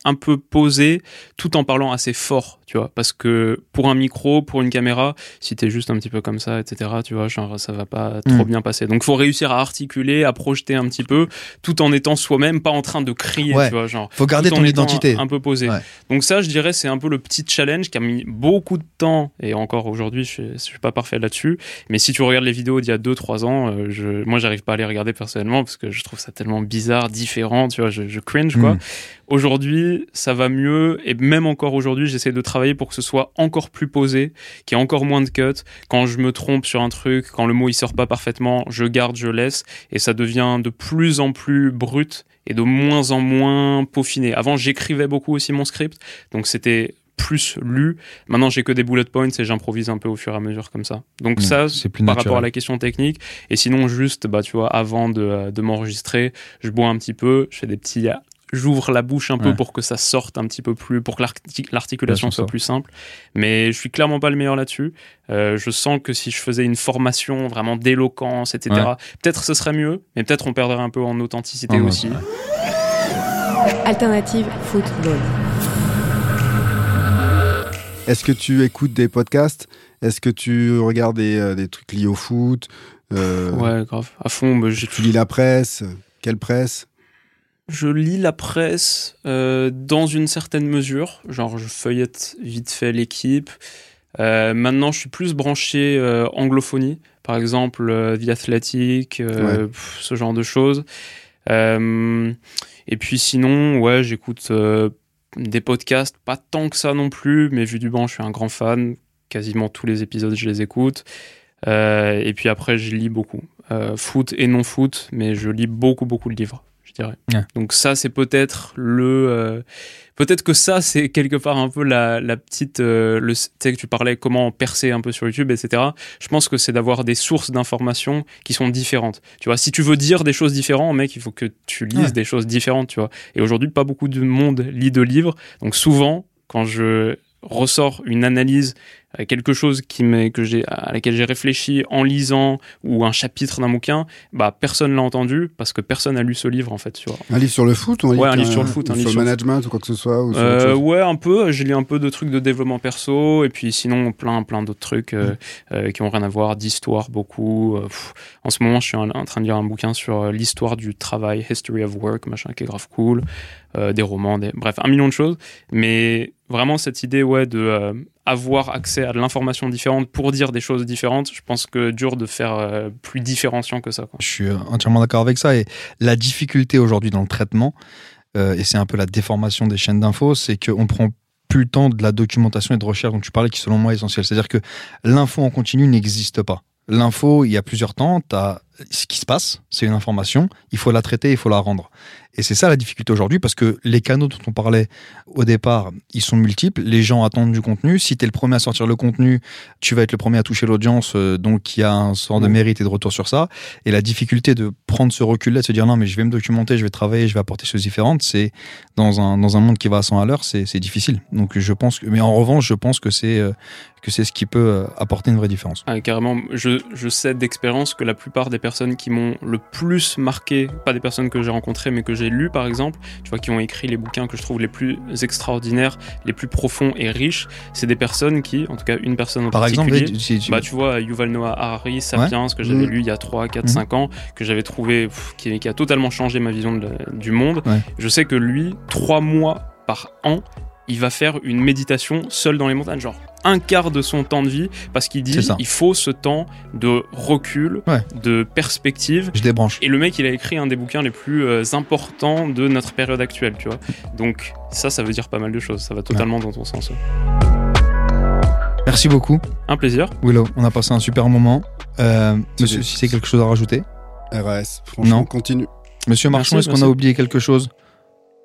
un peu posée, tout en parlant assez fort. Tu vois, parce que pour un micro, pour une caméra, si t'es juste un petit peu comme ça, etc., tu vois, genre ça va pas trop Mm. bien passer. Donc faut réussir à articuler, à projeter un petit peu, tout en étant soi-même, pas en train de crier, Ouais. tu vois, genre. Faut garder ton identité. Un, un peu posé. Ouais. Donc ça, je dirais, c'est un peu le petit challenge qui a mis beaucoup de temps, et encore aujourd'hui, je, suis- je suis pas parfait là-dessus. Mais si tu regardes les vidéos d'il y a 2-3 ans, euh, je, moi, j'arrive pas à les regarder personnellement parce que je trouve ça tellement bizarre, différent, tu vois, je, je cringe quoi. Mm. Aujourd'hui, ça va mieux et même encore aujourd'hui, j'essaie de travailler pour que ce soit encore plus posé, qu'il y ait encore moins de cuts. Quand je me trompe sur un truc, quand le mot il sort pas parfaitement, je garde, je laisse et ça devient de plus en plus brut et de moins en moins peaufiné. Avant, j'écrivais beaucoup aussi mon script, donc c'était plus lu. Maintenant, j'ai que des bullet points et j'improvise un peu au fur et à mesure comme ça. Donc ça, c'est plus par naturel. rapport à la question technique. Et sinon, juste, bah, tu vois, avant de, de m'enregistrer, je bois un petit peu, je fais des petits. J'ouvre la bouche un peu Ouais. pour que ça sorte un petit peu plus, pour que l'arti- l'articulation soit ça. plus simple. Mais je suis clairement pas le meilleur là-dessus. Euh, je sens que si je faisais une formation vraiment d'éloquence, etc., Ouais. peut-être ce serait mieux, mais peut-être on perdrait un peu en authenticité ouais. aussi. Alternative football. Est-ce que tu écoutes des podcasts? Est-ce que tu regardes des, euh, des trucs liés au foot? Euh, Ouais, grave. À fond, bah, j'ai Tu lis la presse? Quelle presse? Je lis la presse euh, dans une certaine mesure. Genre, je feuillette vite fait l'équipe. Euh, maintenant, je suis plus branché euh, anglophonie. Par exemple, euh, The Athletic, pff, ce genre de choses. Et puis sinon, ouais, j'écoute des podcasts, pas tant que ça non plus, mais vu du banc, je suis un grand fan. Quasiment tous les épisodes, je les écoute. Et puis après, je lis beaucoup. Foot et non foot, mais je lis beaucoup, beaucoup de livres, dirais. Ouais. Donc ça, c'est peut-être le... euh, peut-être que ça, c'est quelque part un peu la, la petite... euh, le, tu sais que tu parlais comment percer un peu sur YouTube, etc. Je pense que c'est d'avoir des sources d'informations qui sont différentes. Tu vois, si tu veux dire des choses différentes, mec, il faut que tu lises Ouais. des choses différentes, tu vois. Et aujourd'hui, pas beaucoup de monde lit de livres. Donc souvent, quand je ressors une analyse, euh, quelque chose qui que j'ai, à laquelle j'ai réfléchi en lisant ou un chapitre d'un bouquin, bah personne l'a entendu parce que personne n'a lu ce livre en fait. Vois. Un livre sur le foot ou un Ouais, un qui livre sur le foot, ou un sur livre sur le management ou quoi que ce soit ou sur Euh, ouais, un peu. J'ai lu un peu de trucs de développement perso et puis sinon plein, plein d'autres trucs euh, euh, qui ont rien à voir, d'histoire beaucoup. euh, pff. en ce moment, je suis en, en train de lire un bouquin sur euh, l'histoire du travail, History of Work, machin, qui est grave cool. euh, des romans, des... bref, un million de choses. Mais vraiment cette idée, ouais, de euh, avoir accès à de l'information différente pour dire des choses différentes, je pense que dur de faire euh, plus différenciant que ça. Je suis entièrement d'accord avec ça. Et la difficulté aujourd'hui dans le traitement, euh, et c'est un peu la déformation des chaînes d'infos, c'est qu'on prend plus le temps de la documentation et de recherche dont tu parlais, qui selon moi est essentiel. C'est-à-dire que l'info en continu n'existe pas. L'info, il y a plusieurs temps, tu ce qui se passe, c'est une information, il faut la traiter, il faut la rendre. Et c'est ça la difficulté aujourd'hui, parce que les canaux dont on parlait au départ, ils sont multiples, les gens attendent du contenu, si tu es le premier à sortir le contenu, tu vas être le premier à toucher l'audience, euh, donc il y a un sort de mérite et de retour sur ça. Et la difficulté de prendre ce recul-là, de se dire non, mais je vais me documenter, je vais travailler, je vais apporter choses différentes, c'est dans un, dans un monde qui va à 100 à l'heure, c'est difficile. Donc je pense que, mais en revanche, je pense que c'est euh, que c'est ce qui peut euh, apporter une vraie différence. Ah, carrément, je, je sais d'expérience que la plupart des personnes qui m'ont le plus marqué, pas des personnes que j'ai rencontrées, mais que j'ai lues par exemple, tu vois, qui ont écrit les bouquins que je trouve les plus extraordinaires, les plus profonds et riches, c'est des personnes qui, en tout cas une personne en Par exemple, particulier, si- si- bah tu vois, Yuval Noah Harari, Sapiens, que j'avais Mhm. lu il y a 3, 4, Mhm. 5 ans, que j'avais trouvé, pff, qui, qui a totalement changé ma vision de du monde. Ouais. Je sais que lui, trois mois par an, il va faire une méditation seul dans les montagnes, genre un quart de son temps de vie, parce qu'il dit il faut ce temps de recul, Ouais. de perspective. je débranche. Et le mec, il a écrit un des bouquins les plus euh, importants de notre période actuelle, tu vois. Donc ça, ça veut dire pas mal de choses. Ça va totalement dans ton sens. Merci beaucoup, Un plaisir. Willow. On a passé un super moment. Euh, monsieur, si c'est quelque chose à rajouter. RS, franchement, Non. continue. Monsieur Marchand, est-ce qu'on a oublié quelque chose?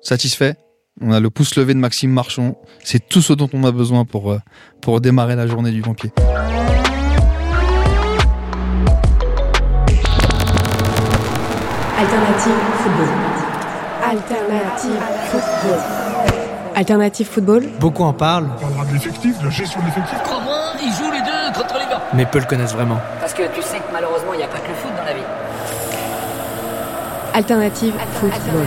Satisfait? On a le pouce levé de Maxime Marchand. C'est tout ce dont on a besoin pour, euh, pour démarrer la journée du pompier. Alternative football. Alternative football. Alternative football. Beaucoup en parlent, On parlera de l'effectif, de la gestion de l'effectif. Comment Ils jouent les deux contre les gars. mais peu le connaissent vraiment. Parce que tu sais que malheureusement, il n'y a pas que le foot dans la vie. Alternative football.